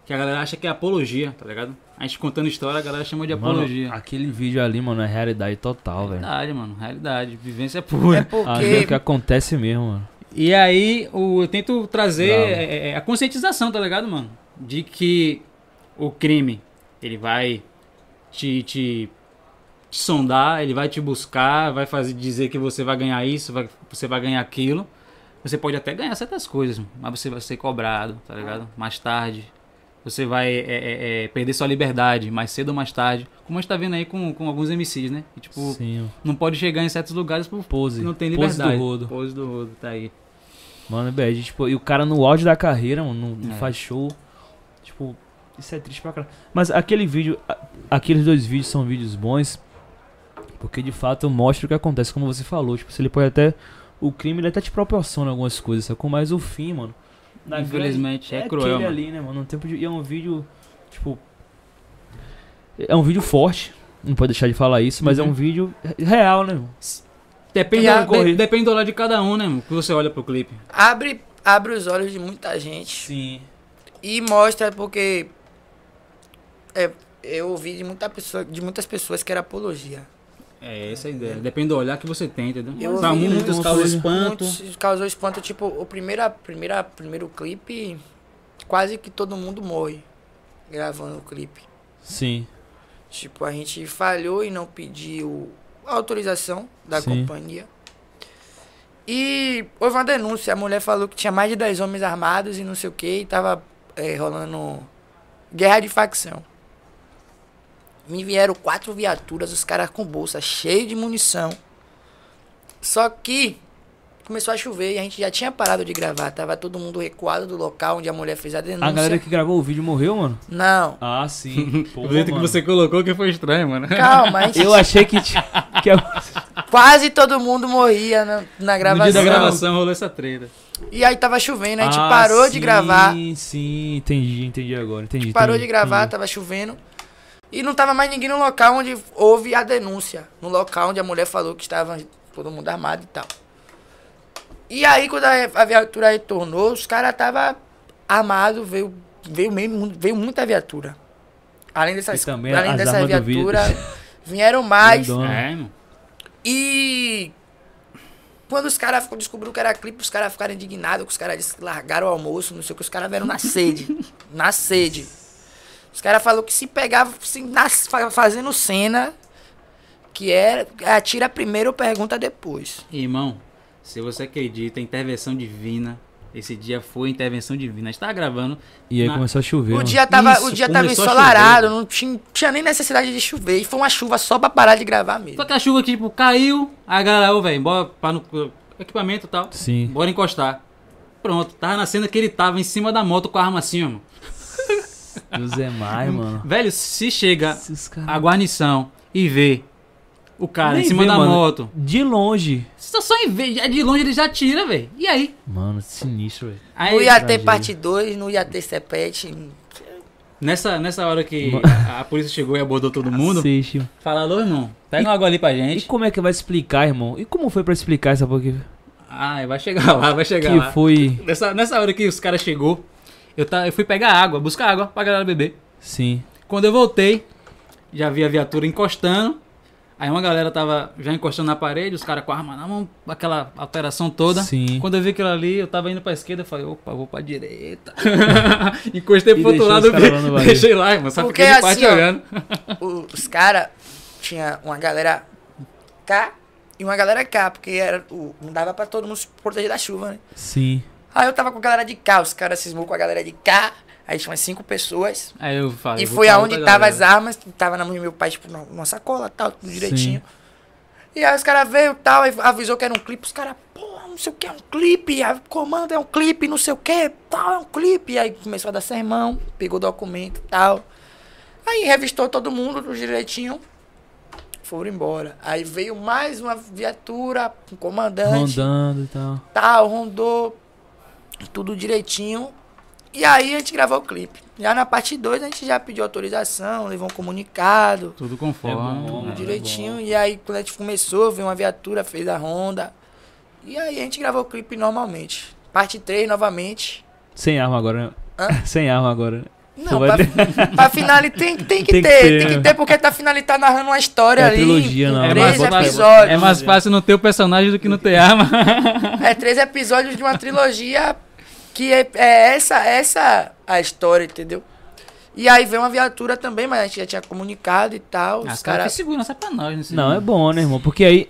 que a galera acha que é apologia, tá ligado? A gente contando história, a galera chama de Mano, apologia. aquele vídeo ali, mano, é realidade total, velho. Realidade, mano, realidade, vivência É pura. Ali é o porque que acontece mesmo, mano. E aí, o, eu tento trazer Bravo. é, é, a conscientização, tá ligado, mano? De que o crime, ele vai te, te, te sondar, ele vai te buscar, vai fazer dizer que você vai ganhar isso, vai- você vai ganhar aquilo. Você pode até ganhar certas coisas, mas você vai ser cobrado, tá ligado? Mais tarde. Você vai é, é, é, perder sua liberdade, mais cedo ou mais tarde. Como a gente tá vendo aí com, com alguns MCs, né? Que, tipo, Sim, não pode chegar em certos lugares por pose. não tem Pose liberdade. do rodo. Pose do rodo, tá aí. Mano, é bad. Tipo, e o cara no auge da carreira, mano, não, É. faz show. Tipo, isso é triste pra caralho. Mas aquele vídeo, aqueles dois vídeos são vídeos bons. Porque de fato mostra o que acontece, como você falou. Tipo, se ele pode até. O crime ele até te proporciona algumas coisas, sacou? Mas o fim, mano. Na Infelizmente, grande- é cruel, aquele mano. ali, né, mano? No tempo de, e é um vídeo. Tipo. É um vídeo forte. Não pode deixar de falar isso, mas Uhum. é um vídeo real, né? mano? Depende, E a- do- de- depende do lado de cada um, né, mano? Que você olha pro clipe. abre, abre os olhos de muita gente. Sim. E mostra porque é, eu ouvi de, muita pessoa, de muitas pessoas que era apologia. É, essa é a ideia. Depende do olhar que você tem, entendeu? Eu pra ouvi muitos coisa- espanto. Muitos causou espanto, tipo, o primeira, primeira, primeiro clipe, quase que todo mundo morre gravando o clipe. Sim. Tipo, a gente falhou e não pediu autorização da Sim. companhia. E houve uma denúncia, a mulher falou que tinha mais de 10 homens armados e não sei o que, e tava é, rolando guerra de facção. Me vieram quatro viaturas, os caras com bolsa cheio de munição. Só que começou a chover e a gente já tinha parado de gravar. Tava todo mundo recuado do local onde a mulher fez a denúncia. A galera que gravou o vídeo morreu, mano? Não, Ah, sim. Pô, O jeito que você colocou que foi estranho, mano. calma, a gente Eu achei que, tinha- que Quase todo mundo morria na, na No gravação. dia da gravação rolou essa treta. E aí tava chovendo, a gente Ah, parou de sim, gravar. Sim, entendi, entendi agora. Entendi. Parou entendi, de gravar, entendi. tava chovendo. E não tava mais ninguém no local onde houve a denúncia. No local onde a mulher falou que estava todo mundo armado e tal. E aí, quando a, viatura retornou, os caras tava armado, veio, veio, mesmo, veio muita viatura. Além dessas, também além dessa viatura, vieram mais. É. E quando os caras descobriram que era clipe, os caras ficaram indignados, que os caras largaram o almoço, não sei o que, os caras vieram na sede. na sede. Os caras falaram que se pegava assim, nas- fa- fazendo cena, que era atira primeiro, pergunta depois. Irmão, se você acredita intervenção divina, esse dia foi intervenção divina. A gente tava gravando. E aí Na- começou a chover. O mano. dia tava, Isso, o dia tava ensolarado, não tinha, tinha nem necessidade de chover. E foi uma chuva só pra parar de gravar mesmo. Só que a chuva que, tipo, caiu, aí a galera, ô, velho, bora para no equipamento e tal. Sim. Bora encostar. Pronto, tava na cena que ele tava em cima da moto com a arma assim, ó. Mano. E o Zé Mai, mano. Velho, se chega Esses caras- a guarnição e vê o cara em Nem cima vê, da mano. moto, De longe. só, só em ver, de longe ele já tira, velho. E aí? Mano, sinistro, velho. Não ia ter parte 2, não ia ter sepete. nessa, nessa hora que a, a polícia chegou e abordou todo mundo, Assiste. fala, alô, irmão, pega uma água ali pra E gente. como é que vai explicar, irmão? E como foi pra explicar essa porque Ah, vai chegar lá, vai chegar que lá. foi Nessa, nessa hora que os caras chegou, eu, tá, eu fui pegar água, buscar água pra galera beber. sim. Quando eu voltei, já vi a viatura encostando. Aí uma galera tava já encostando na parede, os caras com a arma na mão, aquela alteração toda. Sim. Quando eu vi aquilo ali, eu tava indo pra esquerda, eu falei, opa, vou pra direita. Encostei E pro outro lado, barril. deixei lá, irmão. Só Porque fiquei de parte assim, ó, olhando. O- os caras tinha uma galera K e uma galera K, porque era, o, não dava pra todo mundo se proteger da chuva, né? Sim. Aí eu tava com a galera de K, os caras cismou com a galera de K, aí tinha umas cinco pessoas. Aí eu falei, e foi aonde tava as armas, que tava na mão do meu pai, tipo, numa sacola tal, tudo direitinho. E aí os caras veio e tal, e avisou que era um clipe, os caras, porra, não sei o que, é um clipe, o comando é um clipe, não sei o que, tal, é um clipe. Aí começou a dar sermão, pegou o documento e tal. Aí revistou todo mundo tudo direitinho, foram embora. Aí veio mais uma viatura, um comandante, Rondando e tal. tal, rondou, tudo direitinho. E aí a gente gravou o clipe. Já na parte 2 a gente já pediu autorização, levou um comunicado, Tudo conforme. É bom, tudo é direitinho. E aí quando a gente começou, veio uma viatura, fez a ronda. E aí a gente gravou o clipe normalmente. Parte 3 novamente. Sem arma agora, né? Hã? Sem arma agora. Não, pra, pra finale tem, tem que Tem que ter, ter, tem que né? ter, porque tá finale tá narrando uma história É ali. trilogia, não. É Três mais, episódios. é mais fácil não ter o personagem do que não ter arma. É três episódios de uma trilogia que é, é essa, essa a história, entendeu? E aí veio uma viatura também, mas a gente já tinha comunicado e tal. Os Os caras caras. que segurança pra nós, nesse Não, é bom, né, irmão? Porque aí.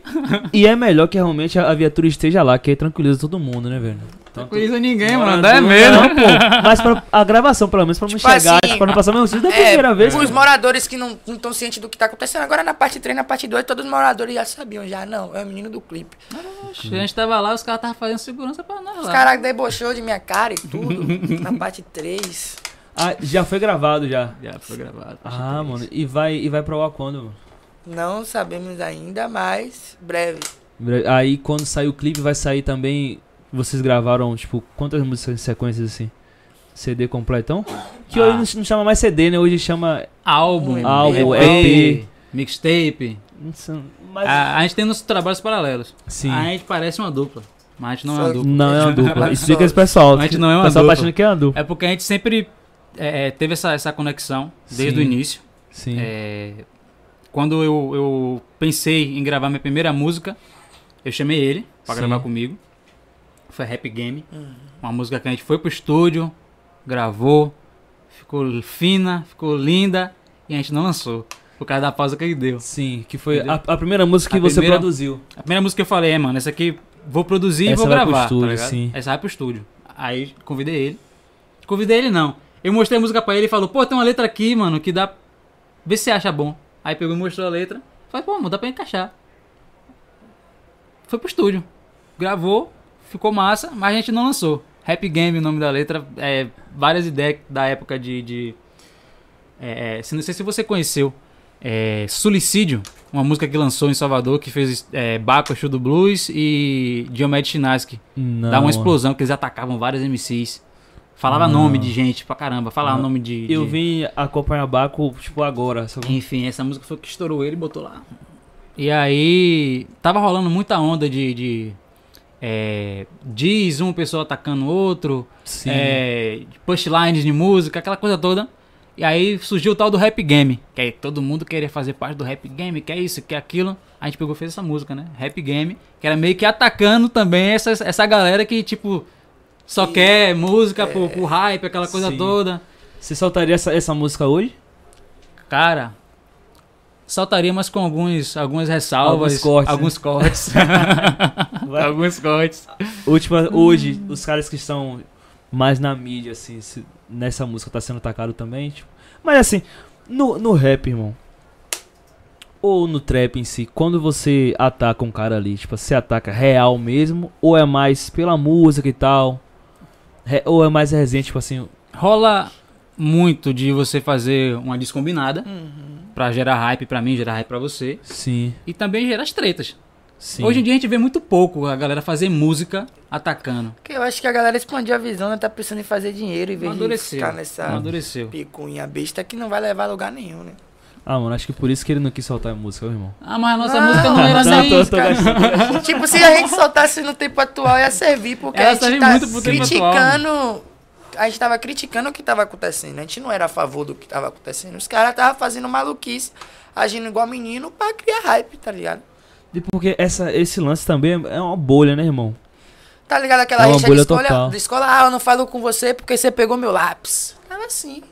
e é melhor que realmente a, a viatura esteja lá, que aí tranquiliza todo mundo, né, velho? Não conheço ninguém, mano. não, É mesmo. Não, pô. Mas pra a gravação, pelo menos, pra não Tipo chegar, assim, pra não passar mesmo susto da É, primeira vez. os moradores que não estão cientes do que tá acontecendo. Agora na parte 3, na parte 2, todos os moradores já sabiam, já. Não, é o menino do clipe. Oxe, A gente tava lá, os caras estavam fazendo segurança pra nós Os lá. caras debochou de minha cara e tudo. na parte 3. Ah, já foi gravado já. Já foi gravado. Ah, mano. E vai, e vai pro ar quando, mano? Não sabemos ainda, mas breve. Aí quando sair o clipe vai sair também. Vocês gravaram, tipo, quantas músicas em sequências assim? CD completão? Que Ah. hoje não, não chama mais CD, né? Hoje chama. Álbum, Um Álbum, EP, EP. mixtape. não sei, Mas... A, a gente tem nos trabalhos paralelos. Sim. A gente parece uma dupla. Mas a gente não é uma dupla. Não é uma dupla. Explica só- esse pessoal. A gente não é uma pessoal tá dupla. achando que é uma dupla. É porque a gente sempre é, é, teve essa, essa conexão desde Sim. o início. Sim. É, quando eu, eu pensei em gravar minha primeira música, eu chamei ele pra Sim. gravar comigo. Foi Rap Game. Uhum. Uma música que a gente foi pro estúdio, gravou, ficou fina, ficou linda e a gente não lançou. Por causa da pausa que ele deu. Sim, que foi a, a primeira música que A você primeira- produziu. A primeira música que eu falei é, mano, essa aqui vou produzir e Essa vou vai pro gravar. estúdio, tá sim. Essa vai pro estúdio. Aí convidei ele. Convidei ele não. Eu mostrei a música pra ele e falou, pô, tem uma letra aqui, mano, que dá. Vê se você acha bom. Aí pegou e mostrou a letra. Falei, pô, mano, dá pra encaixar. Foi pro estúdio. Gravou, ficou massa, mas a gente não lançou. Rap Game, o nome da letra, é, várias ideias da época de. de é, é, se- não sei se você conheceu. É, Suicídio, uma música que lançou em Salvador, que fez é, Baco, Show do Blues e Diomed Chinaski. Dá uma explosão, que eles atacavam vários MCs. Falava Não. nome de gente pra caramba, falava Não. nome de, Eu de- vim acompanhar Baco, tipo, agora. Só... Enfim, essa música foi que estourou ele e botou lá. E aí, tava rolando muita onda de. de é, diz um pessoal atacando o outro, Sim. é, pushlines de música, aquela coisa toda. E aí surgiu o tal do rap game, que aí todo mundo queria fazer parte do rap game, que é isso, que é aquilo. A gente pegou e fez essa música, né? Rap game, que era meio que atacando também essa, essa galera que, tipo, só Que- quer música por, por hype, aquela coisa Sim. toda. Você soltaria essa, essa música hoje? Cara, saltaria, mas com alguns, algumas ressalvas. Alguns cortes, Alguns cortes. Vai. alguns cortes. Última, hoje, os caras que estão mais na mídia, assim, se- nessa música tá sendo atacado também. Tipo. Mas assim, no, no rap, irmão. Ou no trap em si, quando você ataca um cara ali, tipo, você ataca real mesmo? Ou é mais pela música e tal? Re- ou é mais resenha, tipo assim. Rola muito de você fazer uma descombinada Uhum. pra gerar hype pra mim, gerar hype pra você. Sim, E também gerar as tretas. sim. Hoje em dia a gente vê muito pouco a galera fazer música atacando. Porque eu acho que a galera expandiu a visão, né? Tá pensando em fazer dinheiro em vez de ficar nessa Amadureceu. picuinha besta que não vai levar a lugar nenhum, né? Ah, mano, acho que por isso que ele não quis soltar a música, meu irmão. Ah, mas a nossa Não, música não era não, nem tô- isso, tô cara. gastando. tipo, se a gente soltasse no tempo atual ia servir, porque Ela a gente tá muito pro tempo criticando. A gente tava criticando o que tava acontecendo. A gente não era a favor do que tava acontecendo. Os caras tava fazendo maluquice, agindo igual menino pra criar hype, tá ligado? E porque essa, esse lance também é uma bolha, né, irmão? Tá ligado aquela É rixa de escola, de escola? Ah, eu não falo com você porque você pegou meu lápis. Tava assim.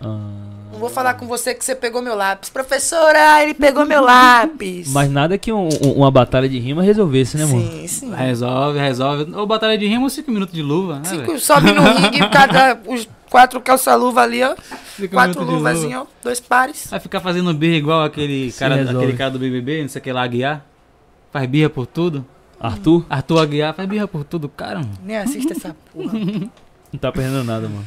Ah, Não vou falar com você que você pegou meu lápis. Professora, ele pegou meu lápis. Mas nada que um- um- uma batalha de rima resolvesse, né, mano? Sim, sim. Resolve, resolve. Ou batalha de rima ou 5 minutos de luva, né, Cinco, velho? sobe no ringue, cada, os quatro calça-luva ali, ó. Cinco Quatro luvas, luva. ó. Dois pares. Vai ficar fazendo birra igual aquele cara, resolve. aquele cara do BBB, não sei o que lá, Aguiar. Faz birra por tudo. Arthur? Arthur Aguiar faz birra por tudo, cara. Nem assista essa porra. Não tá perdendo nada, mano.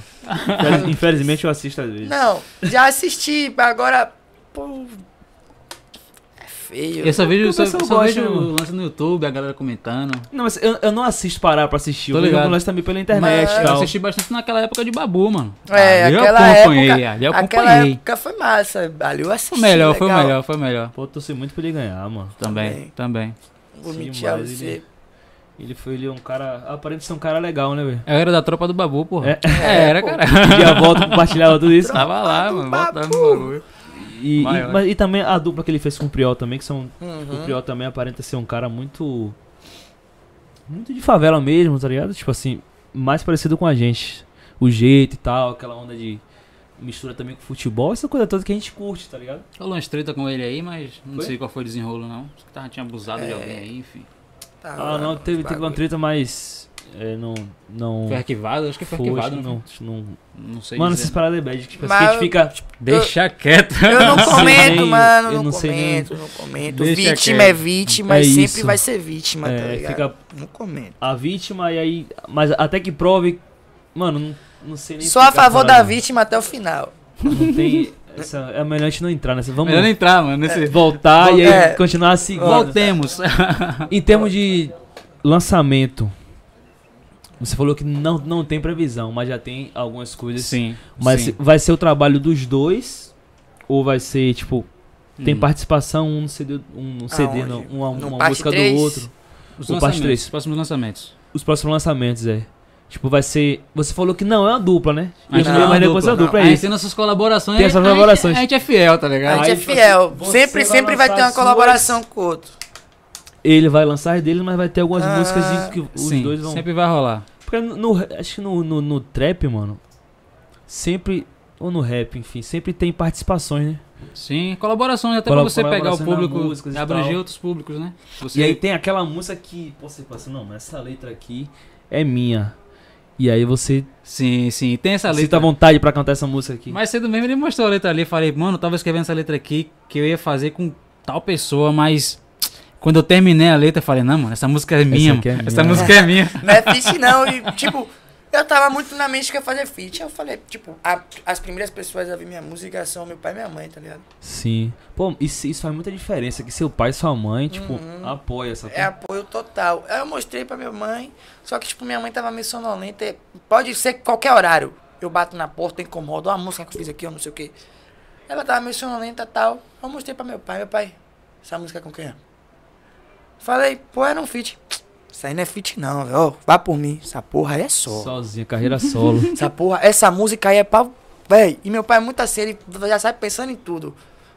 Infeliz- Infelizmente eu assisto às vezes. Não, já assisti, agora. Pô. É feio. Eu só vejo, o só, só gosta, vejo mano? lance no YouTube, a galera comentando. Não, mas eu, eu não assisto parar pra assistir. Tô Eu ligado. lance também pela internet Mas- Eu assisti bastante naquela época de Babu, mano. É, Ali aquela eu acompanhei, época. ali eu aquela acompanhei. época foi massa. Ali eu assisti. Foi melhor, foi legal. melhor, foi melhor. Pô, eu torci muito pra ele ganhar, mano. Também, Também. também. Vou mentir a você. ele- Ele foi ele é um cara. Aparente ser um cara legal, né, velho? Eu era da tropa do Babu, porra. É. É, era, pô. cara. E a volta compartilhava tudo isso. Tava lá, do mano, Babu. botando no bagulho. E, e, mas- e também a dupla que ele fez com o Priol também, que são. O Uhum. Priol também aparenta ser um cara muito. Muito de favela mesmo, tá ligado? Tipo assim, mais parecido com a gente. O jeito e tal, aquela onda de mistura também com futebol, essa coisa toda que a gente curte, tá ligado? Rolou umas treta com ele aí, mas não Foi? sei qual foi o desenrolo, não. Acho que tava, tinha abusado de É. alguém aí, enfim. Tá Ah, não, teve, teve uma treta, mas. É, não. Não. Foi arquivado? Acho que foi foi, arquivado, não, não, não. sei Mano, dizer. essas paradas é bad, tipo, assim, Mas que a gente eu- fica. Deixa quieto. Eu não comento, nem- mano. eu não, não sei nem- comento, não comento. Deixa vítima quieto. é vítima É e sempre isso. vai ser vítima, tá É, ligado? fica Não comento. a vítima e aí. Mas até que prove. Mano, não, não sei nem. Só a favor da vítima até o final. Não tem. Essa- é melhor a gente não entrar nessa. Vamos Melhor não entrar, mano, nesse... voltar e aí É. continuar a seguir. Voltemos. Em termos de lançamento, você falou que não, não tem previsão, mas já tem algumas coisas. sim, Mas sim. vai ser o trabalho dos dois? Ou vai ser, tipo, tem Hum. participação um no CD, um no CD não, uma, uma música três? do outro? Os o parte lançamentos, três. os próximos lançamentos. Os próximos lançamentos, é. Tipo, vai ser. Você falou que não é uma dupla, né? Mas Eu não, mas é depois é dupla, a dupla, a é gente isso. tem nossas colaborações. Tem essas a gente- colaborações. A gente é fiel, tá A ligado? gente Aí, é fiel. você sempre, vai sempre vai ter uma as suas- colaboração com o outro. Ele vai lançar as dele, mas vai ter algumas Ah, músicas que os Sim, dois vão. sempre vai rolar. Porque no, no- acho que no, no, no trap, mano, sempre. Ou no rap, enfim, sempre tem participações, né? Sim, colaborações, até Cola- pra você pegar o colaboração público, e abranger tal. outros públicos, né? Você... E aí tem aquela música que pô, você fala assim, não, mas essa letra aqui é minha. E aí você Sim, sim, tem essa sinta letra. vontade pra cantar essa música aqui. Mais cedo mesmo ele mostrou a letra ali. Falei, mano, eu tava escrevendo essa letra aqui que eu ia fazer com tal pessoa, mas quando eu terminei a letra, eu falei, não, mano, essa música é minha, aqui é mano. Essa minha. música é minha. Não é feat não. E, tipo, eu tava muito na mente que ia fazer feat. Eu falei, tipo, a- as primeiras pessoas a ver minha música são meu pai e minha mãe, tá ligado? Sim. Pô, isso, isso faz muita diferença. Que seu pai e sua mãe, tipo, Uhum. apoia essa É apoio total. Aí eu mostrei pra minha mãe, só que, tipo, minha mãe tava meio sonolenta. Pode ser qualquer horário. Eu bato na porta, incomodo. Ó, a música que eu fiz aqui, eu não sei o quê. Ela tava meio sonolenta e tal. Eu mostrei pra meu pai. Meu pai, essa música é com quem é? Falei, pô, era um feat. Isso aí não é feat não, velho. Ó, Vá por mim. Essa porra aí é só. Sozinha, carreira solo. Essa porra, essa música aí é pra. Véi, e meu pai é muito assim, ele já sai pensando em tudo.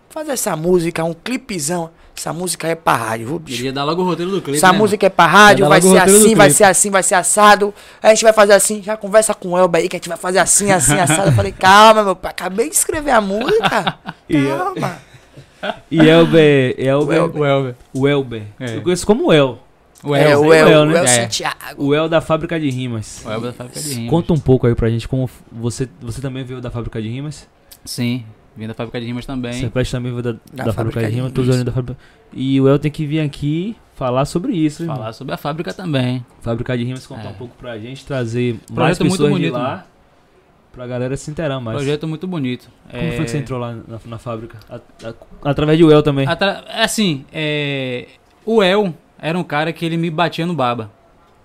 Fazer essa música, um clipezão. Essa música aí é pra rádio, viu, bicho? Ele ia dar logo o roteiro do clipe. Essa né, música é pra rádio, vai ser assim, vai ser assim, vai ser assado. Aí a gente vai fazer assim, já conversa com o Elber aí que a gente vai fazer assim, assim, assado. Eu falei, calma, meu pai, acabei de escrever a música. Eu- Calma. E Elber. Elber. mano? O Elber. O Elber. É. Eu conheço como El. O É, Elber. o El, El, o né? El É. Santiago. O El da fábrica de rimas. O Elber da Fábrica de Rimas. Conta um pouco aí pra gente como você, você também veio da fábrica de rimas. Sim, vim da Fábrica de Rimas também. Serpete também veio da, da, Da fábrica, fábrica de de rimas, todos da fábrica. E o El tem que vir aqui falar sobre isso, irmão. Falar sobre a fábrica também. Fábrica de rimas contar É. um pouco pra gente, trazer mais Projeto muito pessoas bonito, de lá. mano. Pra galera se inteirar mais. Projeto muito bonito. Como É, foi que você entrou lá na, na fábrica? A- a- através de El também. Atra- Assim, é, o El era um cara que ele me batia no baba.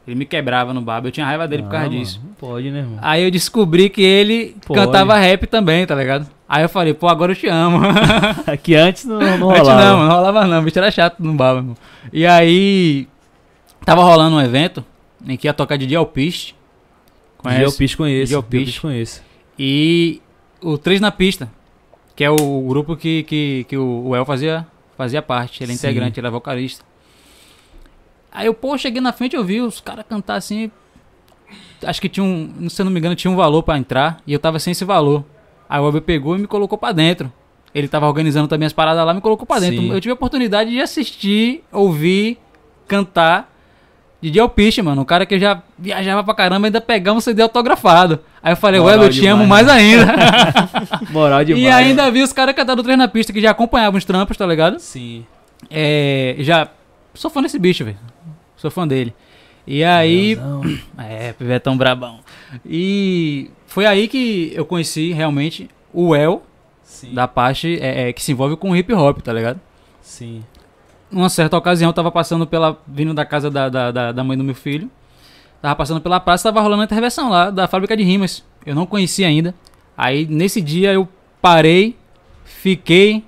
Ele me quebrava no baba. Eu tinha raiva dele por causa mano, disso. Não pode, né, irmão? Aí eu descobri que ele Pode. cantava rap também, tá ligado? Aí eu falei, pô, agora eu te amo. Aqui antes não, não Antes rolava. não, não rolava não, o bicho era chato no baba, irmão. E aí, tava rolando um evento em que ia tocar de Alpiste. Conhece? Geopis conheço. Geopis conheço. E o Três na Pista, que é o grupo que, que, que o o El fazia, fazia parte. Ele é Sim. integrante, ele é vocalista. Aí eu, pô, cheguei na frente, eu vi os caras cantar assim. Acho que tinha um, se eu não me engano, tinha um valor pra entrar e eu tava sem esse valor. Aí o Elber pegou e me colocou pra dentro. Ele tava organizando também as paradas lá, me colocou pra dentro. Sim. Eu tive a oportunidade de assistir, ouvir, cantar Didi Alpiste, mano. Um cara que já viajava pra caramba, ainda pegamos CD autografado. Aí eu falei, Moral Weber, eu te amo mais ainda. Moral demais. e ainda vi os caras cantando três na pista, que já acompanhavam os trampos, tá ligado? Sim. É, já sou fã desse bicho, velho. Sou fã dele. E aí. Leozão. É, Pivetão Brabão. E foi aí que eu conheci realmente o El, Sim. da parte é, é, que se envolve com hip hop, tá ligado? Sim. Numa certa ocasião, eu tava passando pela. vindo da casa da, da, da, da mãe do meu filho. Tava passando pela praça, tava rolando a intervenção lá da fábrica de rimas. Eu não conhecia ainda. Aí nesse dia eu parei, fiquei,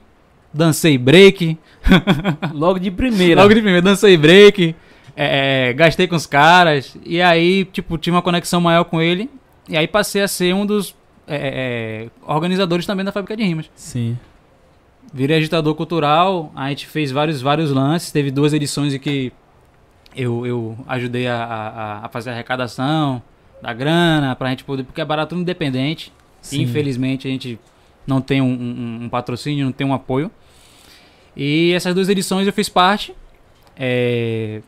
dancei break. Logo de primeira. Logo de primeiro, dancei break. é, é, gastei com os caras. E aí, tipo, tive uma conexão maior com ele. E aí passei a ser um dos é, é, organizadores também da fábrica de rimas. Sim. Virei agitador cultural, a gente fez vários, vários lances, teve duas edições em que eu, eu ajudei a, a, a fazer a arrecadação da grana pra gente poder, porque é barato independente. Sim. Infelizmente a gente não tem um, um- um patrocínio, não tem um apoio. E essas duas edições eu fiz parte. É,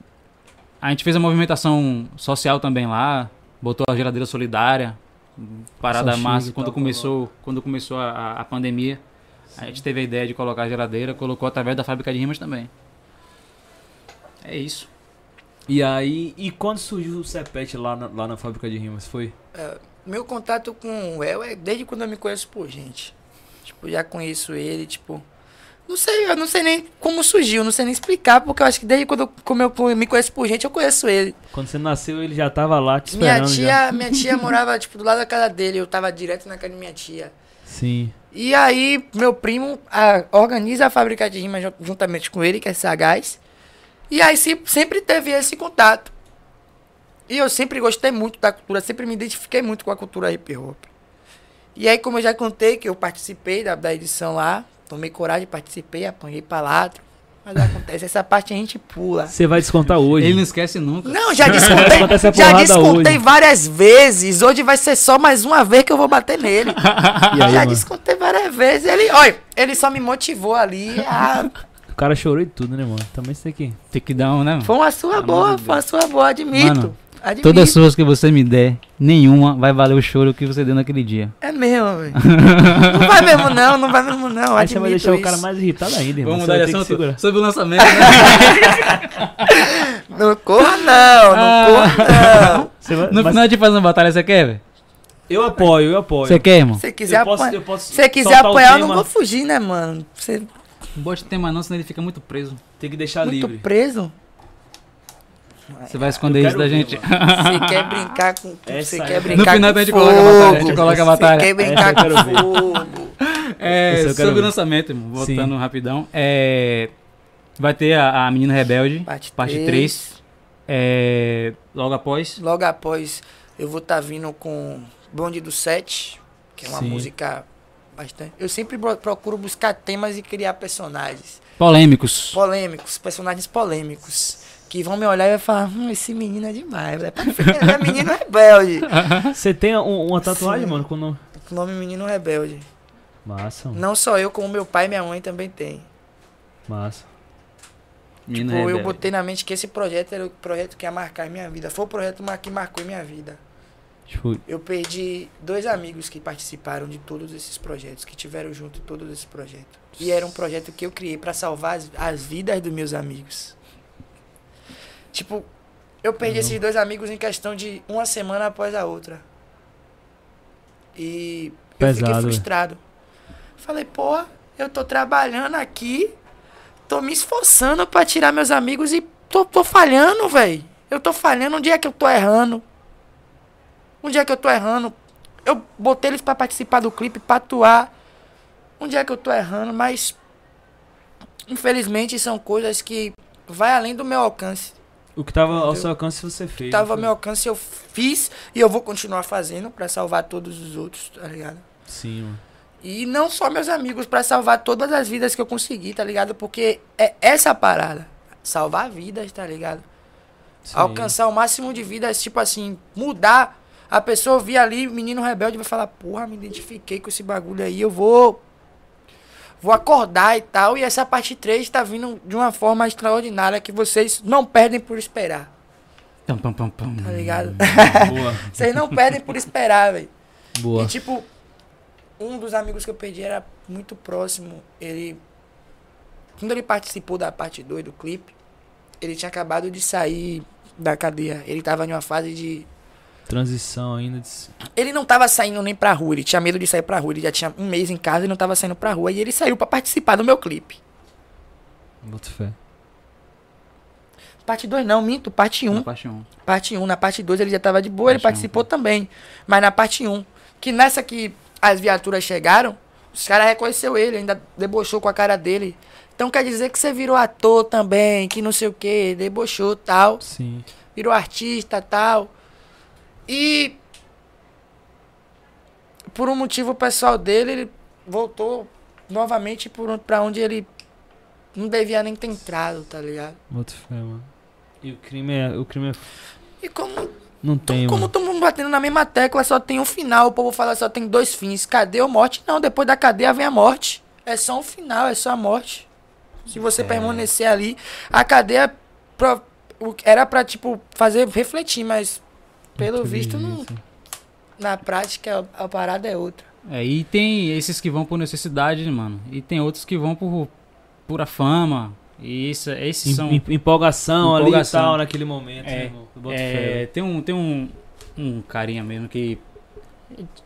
A gente fez a movimentação social também lá, botou a geladeira solidária, parada Sachê massa e quando começou, quando começou a, a- pandemia. A gente teve a ideia de colocar a geladeira, colocou através da fábrica de rimas também. É isso. E aí, e quando surgiu o Cepete lá na, lá na fábrica de rimas? Foi? Meu contato com o El é desde quando eu me conheço por gente. Tipo, já conheço ele, tipo. Não sei, eu não sei nem como surgiu, não sei nem explicar, porque eu acho que desde quando eu, como eu me conheço por gente, eu conheço ele. Quando você nasceu, ele já tava lá te Minha esperando. já. tia, minha tia morava, tipo, do lado da casa dele, eu tava direto na casa de minha tia. Sim. E aí, meu primo ah, organiza a fábrica de rimas jun- juntamente com ele, que é Sagaz. E aí se- sempre teve esse contato. E eu sempre gostei muito da cultura, sempre me identifiquei muito com a cultura hip hop. E aí, como eu já contei que eu participei da, da edição lá, tomei coragem, participei, apanhei palavra. Mas acontece, essa parte a gente pula. Você vai descontar hoje. Ele não esquece nunca. Não, já descontei, já descontei hoje. várias vezes. Hoje vai ser só mais uma vez que eu vou bater nele. E aí, já mano? descontei várias vezes. Ele, olha, ele só me motivou ali. a- O cara chorou e tudo, né, mano? Também isso aqui. Tem que dar um, né? mano? Foi uma sua boa, foi uma sua boa, admito. Mano, admito. Todas as suas que você me der, nenhuma vai valer o choro que você deu naquele dia. É mesmo, velho. não vai mesmo não, não vai mesmo não. Aí você vai deixar o isso. cara mais irritado ainda, irmão. Vamos mudar de assunto sobre o lançamento, né? Não corra não, não Ah. corra não. Você vai- No mas final de fazer uma batalha, você quer, velho? Eu apoio, eu apoio. Você quer, irmão? Se você quiser eu posso, apanhar, eu posso se você quiser o apanhar, eu não vou fugir, né, mano? Você Não bote tema não, senão ele fica muito preso. Tem que deixar muito livre. preso. Você vai esconder isso da ver, gente. Você quer brincar com você aí. quer No brincar final com a gente fogo. coloca a batalha, a gente coloca a batalha. Você quer brincar com fogo. É, sobre o lançamento, irmão, Sim. voltando rapidão. É, vai ter a, a Menina Rebelde, Parte, parte três. 3. É, logo após. Logo após, eu vou estar vindo com Bonde do Sete, que é uma Sim. música bastante. Eu sempre pro- procuro buscar temas e criar personagens Polêmicos. polêmicos, personagens polêmicos. Que vão me olhar e vai falar, hum, esse menino é demais, é, pra- é menino rebelde. Você tem um- uma tatuagem, Sim. mano? Com o nome? O nome Menino Rebelde. Massa, mano. Não só eu, como meu pai e minha mãe também tem. Massa. Menina Tipo, eu Rebelde. botei na mente que esse projeto era o projeto que ia marcar a minha vida. Foi o projeto que marcou a minha vida. Tipo, Eu perdi dois amigos que participaram de todos esses projetos, que tiveram junto em todos esses projetos. E era um projeto que eu criei pra salvar as, as vidas dos meus amigos. Tipo, eu perdi Uhum. esses dois amigos em questão de uma semana após a outra. E eu Pesado, fiquei velho. frustrado. Falei, porra, eu tô trabalhando aqui, tô me esforçando pra tirar meus amigos e tô, tô falhando, velho. Eu tô falhando, um dia que eu tô errando. Um dia que eu tô errando, eu botei eles pra participar do clipe, pra atuar. Um dia que eu tô errando, mas infelizmente são coisas que vai além do meu alcance. O que tava ao seu alcance você fez. Tava não ao foi? meu alcance, eu fiz e eu vou continuar fazendo pra salvar todos os outros, tá ligado? Sim, mano. E não só meus amigos, pra salvar todas as vidas que eu consegui, tá ligado? Porque é essa parada. Salvar vidas, tá ligado? Sim. Alcançar o máximo de vidas, tipo assim, mudar. A pessoa ouvir ali, menino rebelde, vai falar, porra, me identifiquei com esse bagulho aí, eu vou. Vou acordar e tal. E essa parte 3 tá vindo de uma forma extraordinária que vocês não perdem por esperar, Pam, pam, pam, pam. tá ligado? Boa, vocês não perdem por esperar, velho. boa. E tipo, um dos amigos que eu perdi era muito próximo. Ele. Quando ele participou da parte 2 do clipe, ele tinha acabado de sair da cadeia. Ele tava em uma fase de. Transição ainda. De... Ele não tava saindo nem pra rua, ele tinha medo de sair pra rua. Ele já tinha um mês em casa e não tava saindo pra rua. E ele saiu pra participar do meu clipe. Boto fé. Parte 2 não, minto, parte 1. Na parte 1. Parte 1. Na parte 2 ele já tava de boa, ele Parte um, participou também. Mas na parte 1, que nessa que as viaturas chegaram, os caras reconheceu ele, ainda debochou com a cara dele. Então quer dizer que você virou ator também, que não sei o que, debochou tal, Sim. virou artista tal. E por um motivo pessoal dele, ele voltou novamente pra onde ele não devia nem ter entrado, tá ligado? Boto fé, mano. E o crime é. O crime é. E como Não tem, Como mano. todo mundo batendo na mesma tecla, só tem um final. O povo fala só tem dois fins. Cadeia ou morte? Não, depois da cadeia vem a morte. É só um final, é só a morte. Se você É. permanecer ali, a cadeia o- era pra, tipo, fazer refletir, mas pelo visto, não, na prática, a, a parada é outra. É, e tem esses que vão por necessidade, mano. E tem outros que vão por pura fama. E isso, esses são. Em- em- empolgação, Empolgação. ali e tal, naquele momento. É, né, É, tem um, tem um, um carinha mesmo que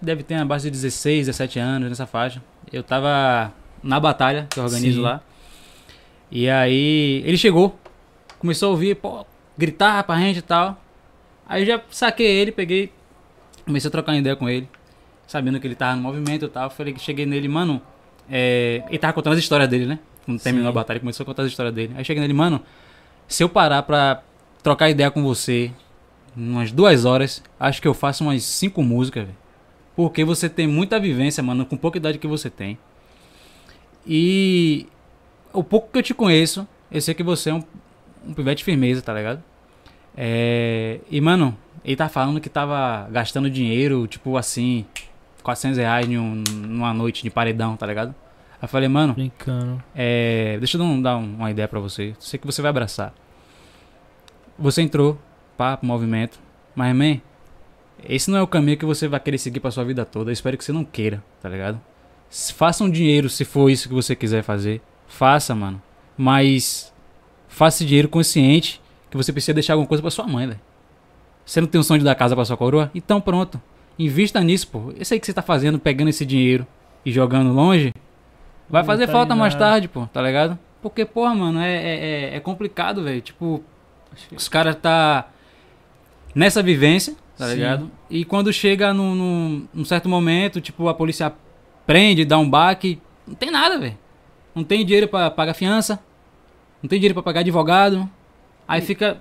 deve ter base de 16, 17 anos nessa faixa. Eu tava na batalha que eu organizo Sim. lá. E aí ele chegou, começou a ouvir, pô, gritar pra gente e tal. Aí eu já saquei ele, peguei, comecei a trocar ideia com ele, sabendo que ele tava no movimento e tal. Falei que cheguei nele, mano. é, ele tava contando as histórias dele, né? Quando terminou Sim. a batalha, ele começou a contar as histórias dele. Aí cheguei nele, mano, se eu parar pra trocar ideia com você umas duas horas, acho que eu faço umas cinco músicas, velho. Porque você tem muita vivência, mano, com pouca idade que você tem. E o pouco que eu te conheço, eu sei que você é um, um pivete firmeza, tá ligado? É, e, mano, ele tá falando que tava gastando dinheiro, tipo assim, 400 reais em um- numa noite de paredão, tá ligado? Aí eu falei, mano, Brincando. é, deixa eu dar, um- um- uma ideia pra você. Sei que você vai abraçar. Você entrou, pro movimento. Mas, man, esse não é o caminho que você vai querer seguir pra sua vida toda. Eu espero que você não queira, tá ligado? Faça um dinheiro se for isso que você quiser fazer. Faça, mano. Mas faça esse dinheiro consciente que você precisa deixar alguma coisa pra sua mãe, velho. Você não tem um sonho de dar casa pra sua coroa? Então pronto. Invista nisso, pô. Esse aí que você tá fazendo, pegando esse dinheiro e jogando longe, vai Não fazer tá falta mais tarde, pô, tá ligado? Porque, porra, mano, é, é, é- é complicado, velho. Tipo, os caras tá nessa vivência, tá Sim. ligado? E quando chega num, num, num certo momento, tipo, a polícia prende, dá um baque, não tem nada, velho. Não tem dinheiro pra pagar fiança, não tem dinheiro pra pagar advogado. Aí fica.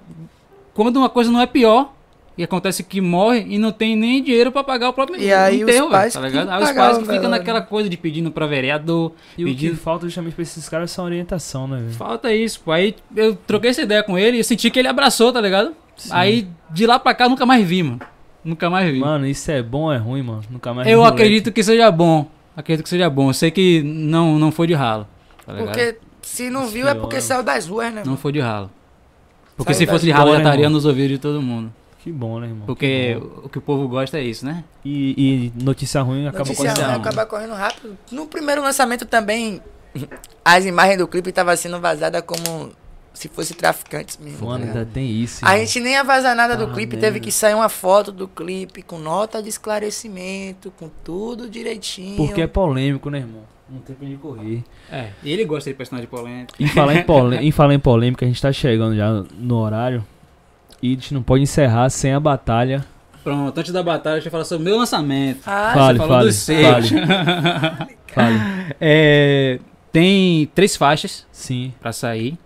Quando uma coisa não é pior, e acontece que morre e não tem nem dinheiro pra pagar o próprio E aí os enterro, velho, pais tá ligado? Aí os pagar pais que ficam naquela coisa de pedindo pra vereador, E o que pedindo. falta justamente pra esses caras é essa orientação, né, velho? Falta isso, pô. Aí eu troquei essa ideia com ele e eu senti que ele abraçou, tá ligado? Sim. Aí de lá pra cá eu nunca mais vi, mano. Nunca mais vi. Mano, isso é bom ou é ruim, mano? Nunca mais eu vi moleque. acredito que seja bom. Acredito que seja bom. Eu sei que não, não foi de ralo. Tá ligado? Porque se não Isso viu é porque saiu das ruas, né? Não foi de ralo. Porque Saiu se fosse de ralo já estaria nos ouvidos de todo mundo. Que bom, né, irmão? Porque o que o povo gosta é isso, né? E, e notícia ruim acaba Notícia acontecendo. ruim, ruim. acaba correndo rápido. No primeiro lançamento também, as imagens do clipe estavam sendo vazadas como se fosse traficantes mesmo. Mano, ligado? ainda tem isso. A irmão. gente nem ia vazar nada do Ah, clipe, teve que sair uma foto do clipe com nota de esclarecimento, com tudo direitinho. Porque é polêmico, né, irmão? Não tem pra correr. É. E ele gosta de personagem polêmico. Em falar em, polê- em falar em polêmica, a gente tá chegando já no horário. E a gente não pode encerrar sem a batalha. Pronto, antes da batalha, deixa eu falar sobre o meu lançamento. Ah, Fale, falou fale, dos fale. Fale. É, tem três faixas Sim. pra sair.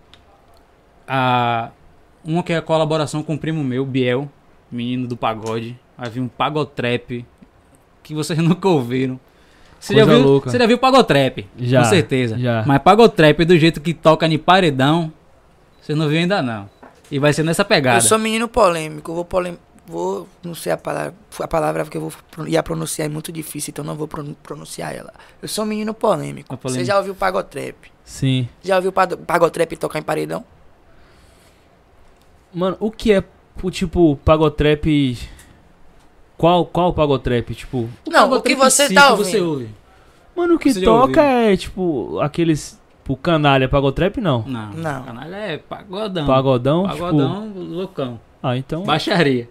A, uma que é a colaboração com o primo meu, Biel, menino do pagode. Vai vir um pagotrap que vocês nunca ouviram. Você já, viu, louca. você já viu pagotrap? Já, Com certeza. já. Mas pagotrap do jeito que toca em paredão, você não viu ainda não. E vai ser nessa pegada. Eu sou menino polêmico, vou polem... Vou, não sei a palavra, a palavra que eu vou ia pronunciar é muito difícil, então não vou pron- pronunciar ela. Eu sou menino polêmico. É polêmico. Você já ouviu pagotrap? Sim. Já ouviu pagotrap tocar em paredão? Mano, o que é o tipo pagotrap. Qual, qual pagotrap? Tipo. Não, o que você si tá que ouvindo? Você ouve. Mano, o que Você toca é tipo aqueles. Tipo, canalha, pagotrap não. Não. Não. Canalha é pagodão. Pagodão, Pagodão, loucão. Tipo, ah, então. Baixaria.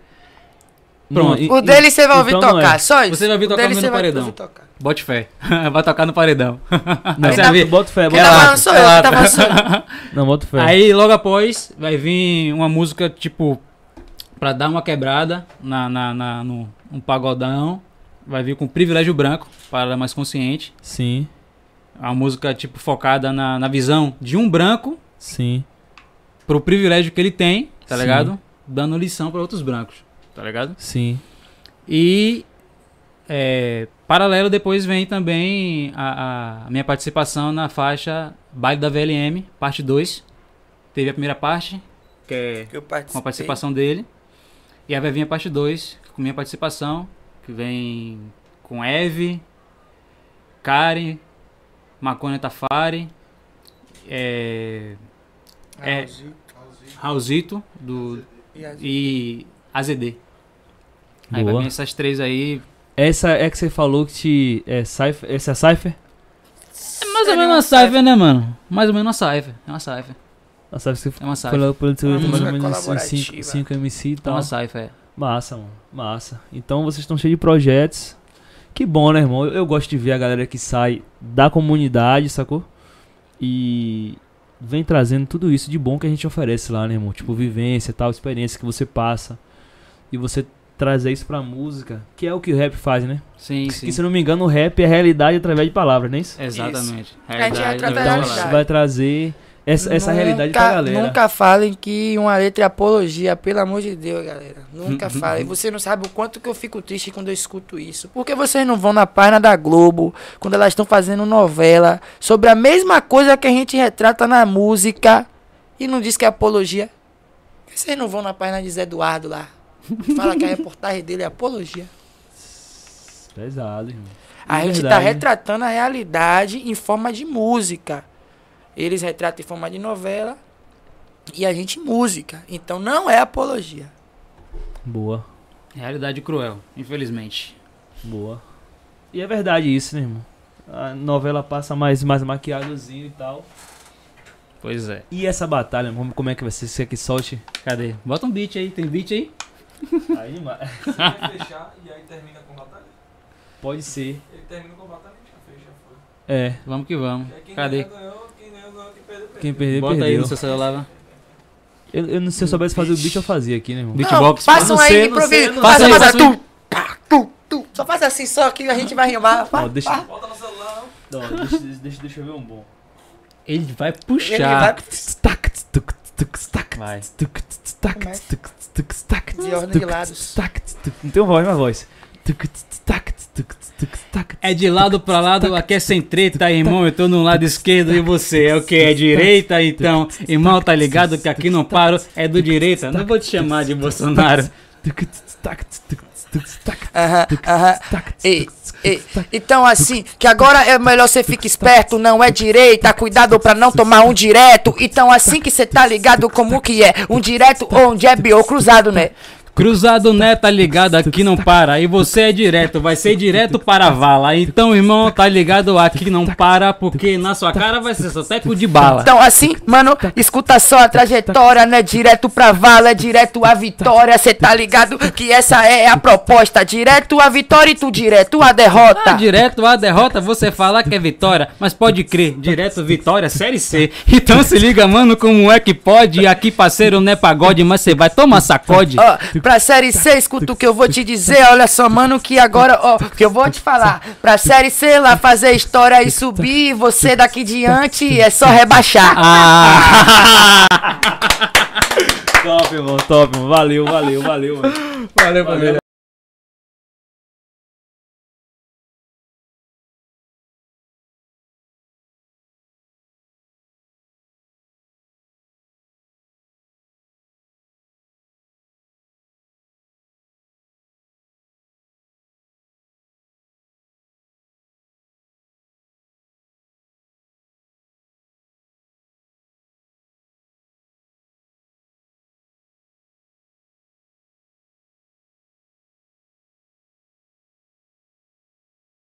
não, pronto. e- O dele você vai ouvir então não é. tocar, só isso. Você vai ouvir O tocar no vai paredão. Bote fé. vai tocar no paredão. Não, você vai bota fé, bota tá sou eu, tá falando sou eu. Não, bota fé. Aí logo após vai vir uma música tipo pra dar uma quebrada na, na, na- no um pagodão. Vai vir com privilégio branco para mais consciente. Sim, A música tipo focada na, na visão de um branco sim. pro privilégio que ele tem, tá Sim. ligado? Dando lição para outros brancos, tá ligado? Sim. E é, paralelo depois vem também a, a minha participação na faixa Baile da VLM, parte 2. Teve a primeira parte, que é com a participação dele. E aí vai vir a parte 2, com minha participação, que vem com Eve, Karen, Maconha Tafari, é, é- Raulzito Raulzito do, e e AZD. Aí vai Boa. vir essas três aí. Essa é que você falou que te. É Cypher? Essa é a Cypher? É mais ou menos uma uma Cypher, né, mano? Mais ou menos uma Cypher. É uma Cypher. A Cypher que É uma Cypher. falou pelo seu Uma mais ou menos colaborativa. 5 MC e É tal. uma Cypher, é. Massa, mano. Massa. Então vocês estão cheios de projetos. Que bom, né, irmão? Eu, eu gosto de ver a galera que sai da comunidade, sacou? E vem trazendo tudo isso de bom que a gente oferece lá, né, irmão? Tipo, vivência, tal, experiência que você passa. E você trazer isso pra música, que é o que o rap faz, né? Sim, Que sim. se eu não me engano, o rap é realidade através de palavras, não é isso? Exatamente. A gente retrata a Então realidade. isso vai trazer essa, essa realidade pra galera. Nunca falem que uma letra é apologia, pelo amor de Deus, galera. Nunca falem. Você não sabe o quanto que eu fico triste quando eu escuto isso. Porque vocês não vão na página da Globo, quando elas estão fazendo novela, sobre a mesma coisa que a gente retrata na música, e não diz que é apologia. Por que Vocês não vão na página de Zé Eduardo lá. Fala que a reportagem dele é apologia. Pesado, irmão. A É gente tá verdade. retratando a realidade em forma de música. Eles retratam em forma de novela e a gente música. Então não é apologia. Boa, Realidade cruel, infelizmente. boa. E é verdade isso, né, irmão? A novela passa mais, mais maquiadozinho e tal. Pois é. E essa batalha, irmão, como é que vai ser? Você quer que solte? Cadê? Bota um beat aí, tem beat aí? Aí, ma- Você vai fechar e aí termina com batalha? pode ser. Ele termina com batalha e já fecha, foi. É, Vamos que vamos. Cadê? ganhou, quem perdeu, perder, Bota aí perdeu. no seu celular. Eu, eu não sei se eu soubesse fazer o beat, eu fazia aqui, né, irmão? Beatbox. Façam aí, não Faça, faça, tu, tá, tu, tu. Só faça assim, só que a gente vai rimar. Ó, deixa, Bota no celular. não, deixa, deixa, deixa eu ver um bom. Ele vai Ele puxar. vai Vai. de ordem de lados. Não tem voz, mas voz. É de lado pra lado, aqui é sem treta, irmão. Eu tô no lado esquerdo e você é o que? É direita, então. Irmão, tá ligado que aqui não paro, é do direita. Não vou te chamar de Bolsonaro. Então, assim, que agora é melhor você ficar esperto, não é direita, cuidado pra não tomar um direto. Então, assim que você tá ligado como que é, um direto ou um jab ou cruzado, né? Cruzado né, tá ligado, aqui não para. E você é direto, vai ser direto para a vala. Então, irmão, tá ligado, aqui não para, porque na sua cara vai ser só teco de bala. Então, assim, mano, escuta só a trajetória, né? Direto pra vala, é direto a vitória. Cê tá ligado que essa é a proposta. Direto a vitória e tu direto a Ah, derrota. direto a derrota, você fala que é vitória, mas pode crer, direto vitória, série C. Então se liga, mano, como é que pode? Aqui, parceiro, não é pagode, mas você vai tomar sacode. Ó, pra série C, escuta o que eu vou te dizer. Olha só, mano, que agora, ó, que eu vou te falar. Pra série C lá fazer história e subir, você daqui diante é só rebaixar. Ah! Top, irmão, top, irmão. Valeu, valeu, valeu, mano. Valeu, família.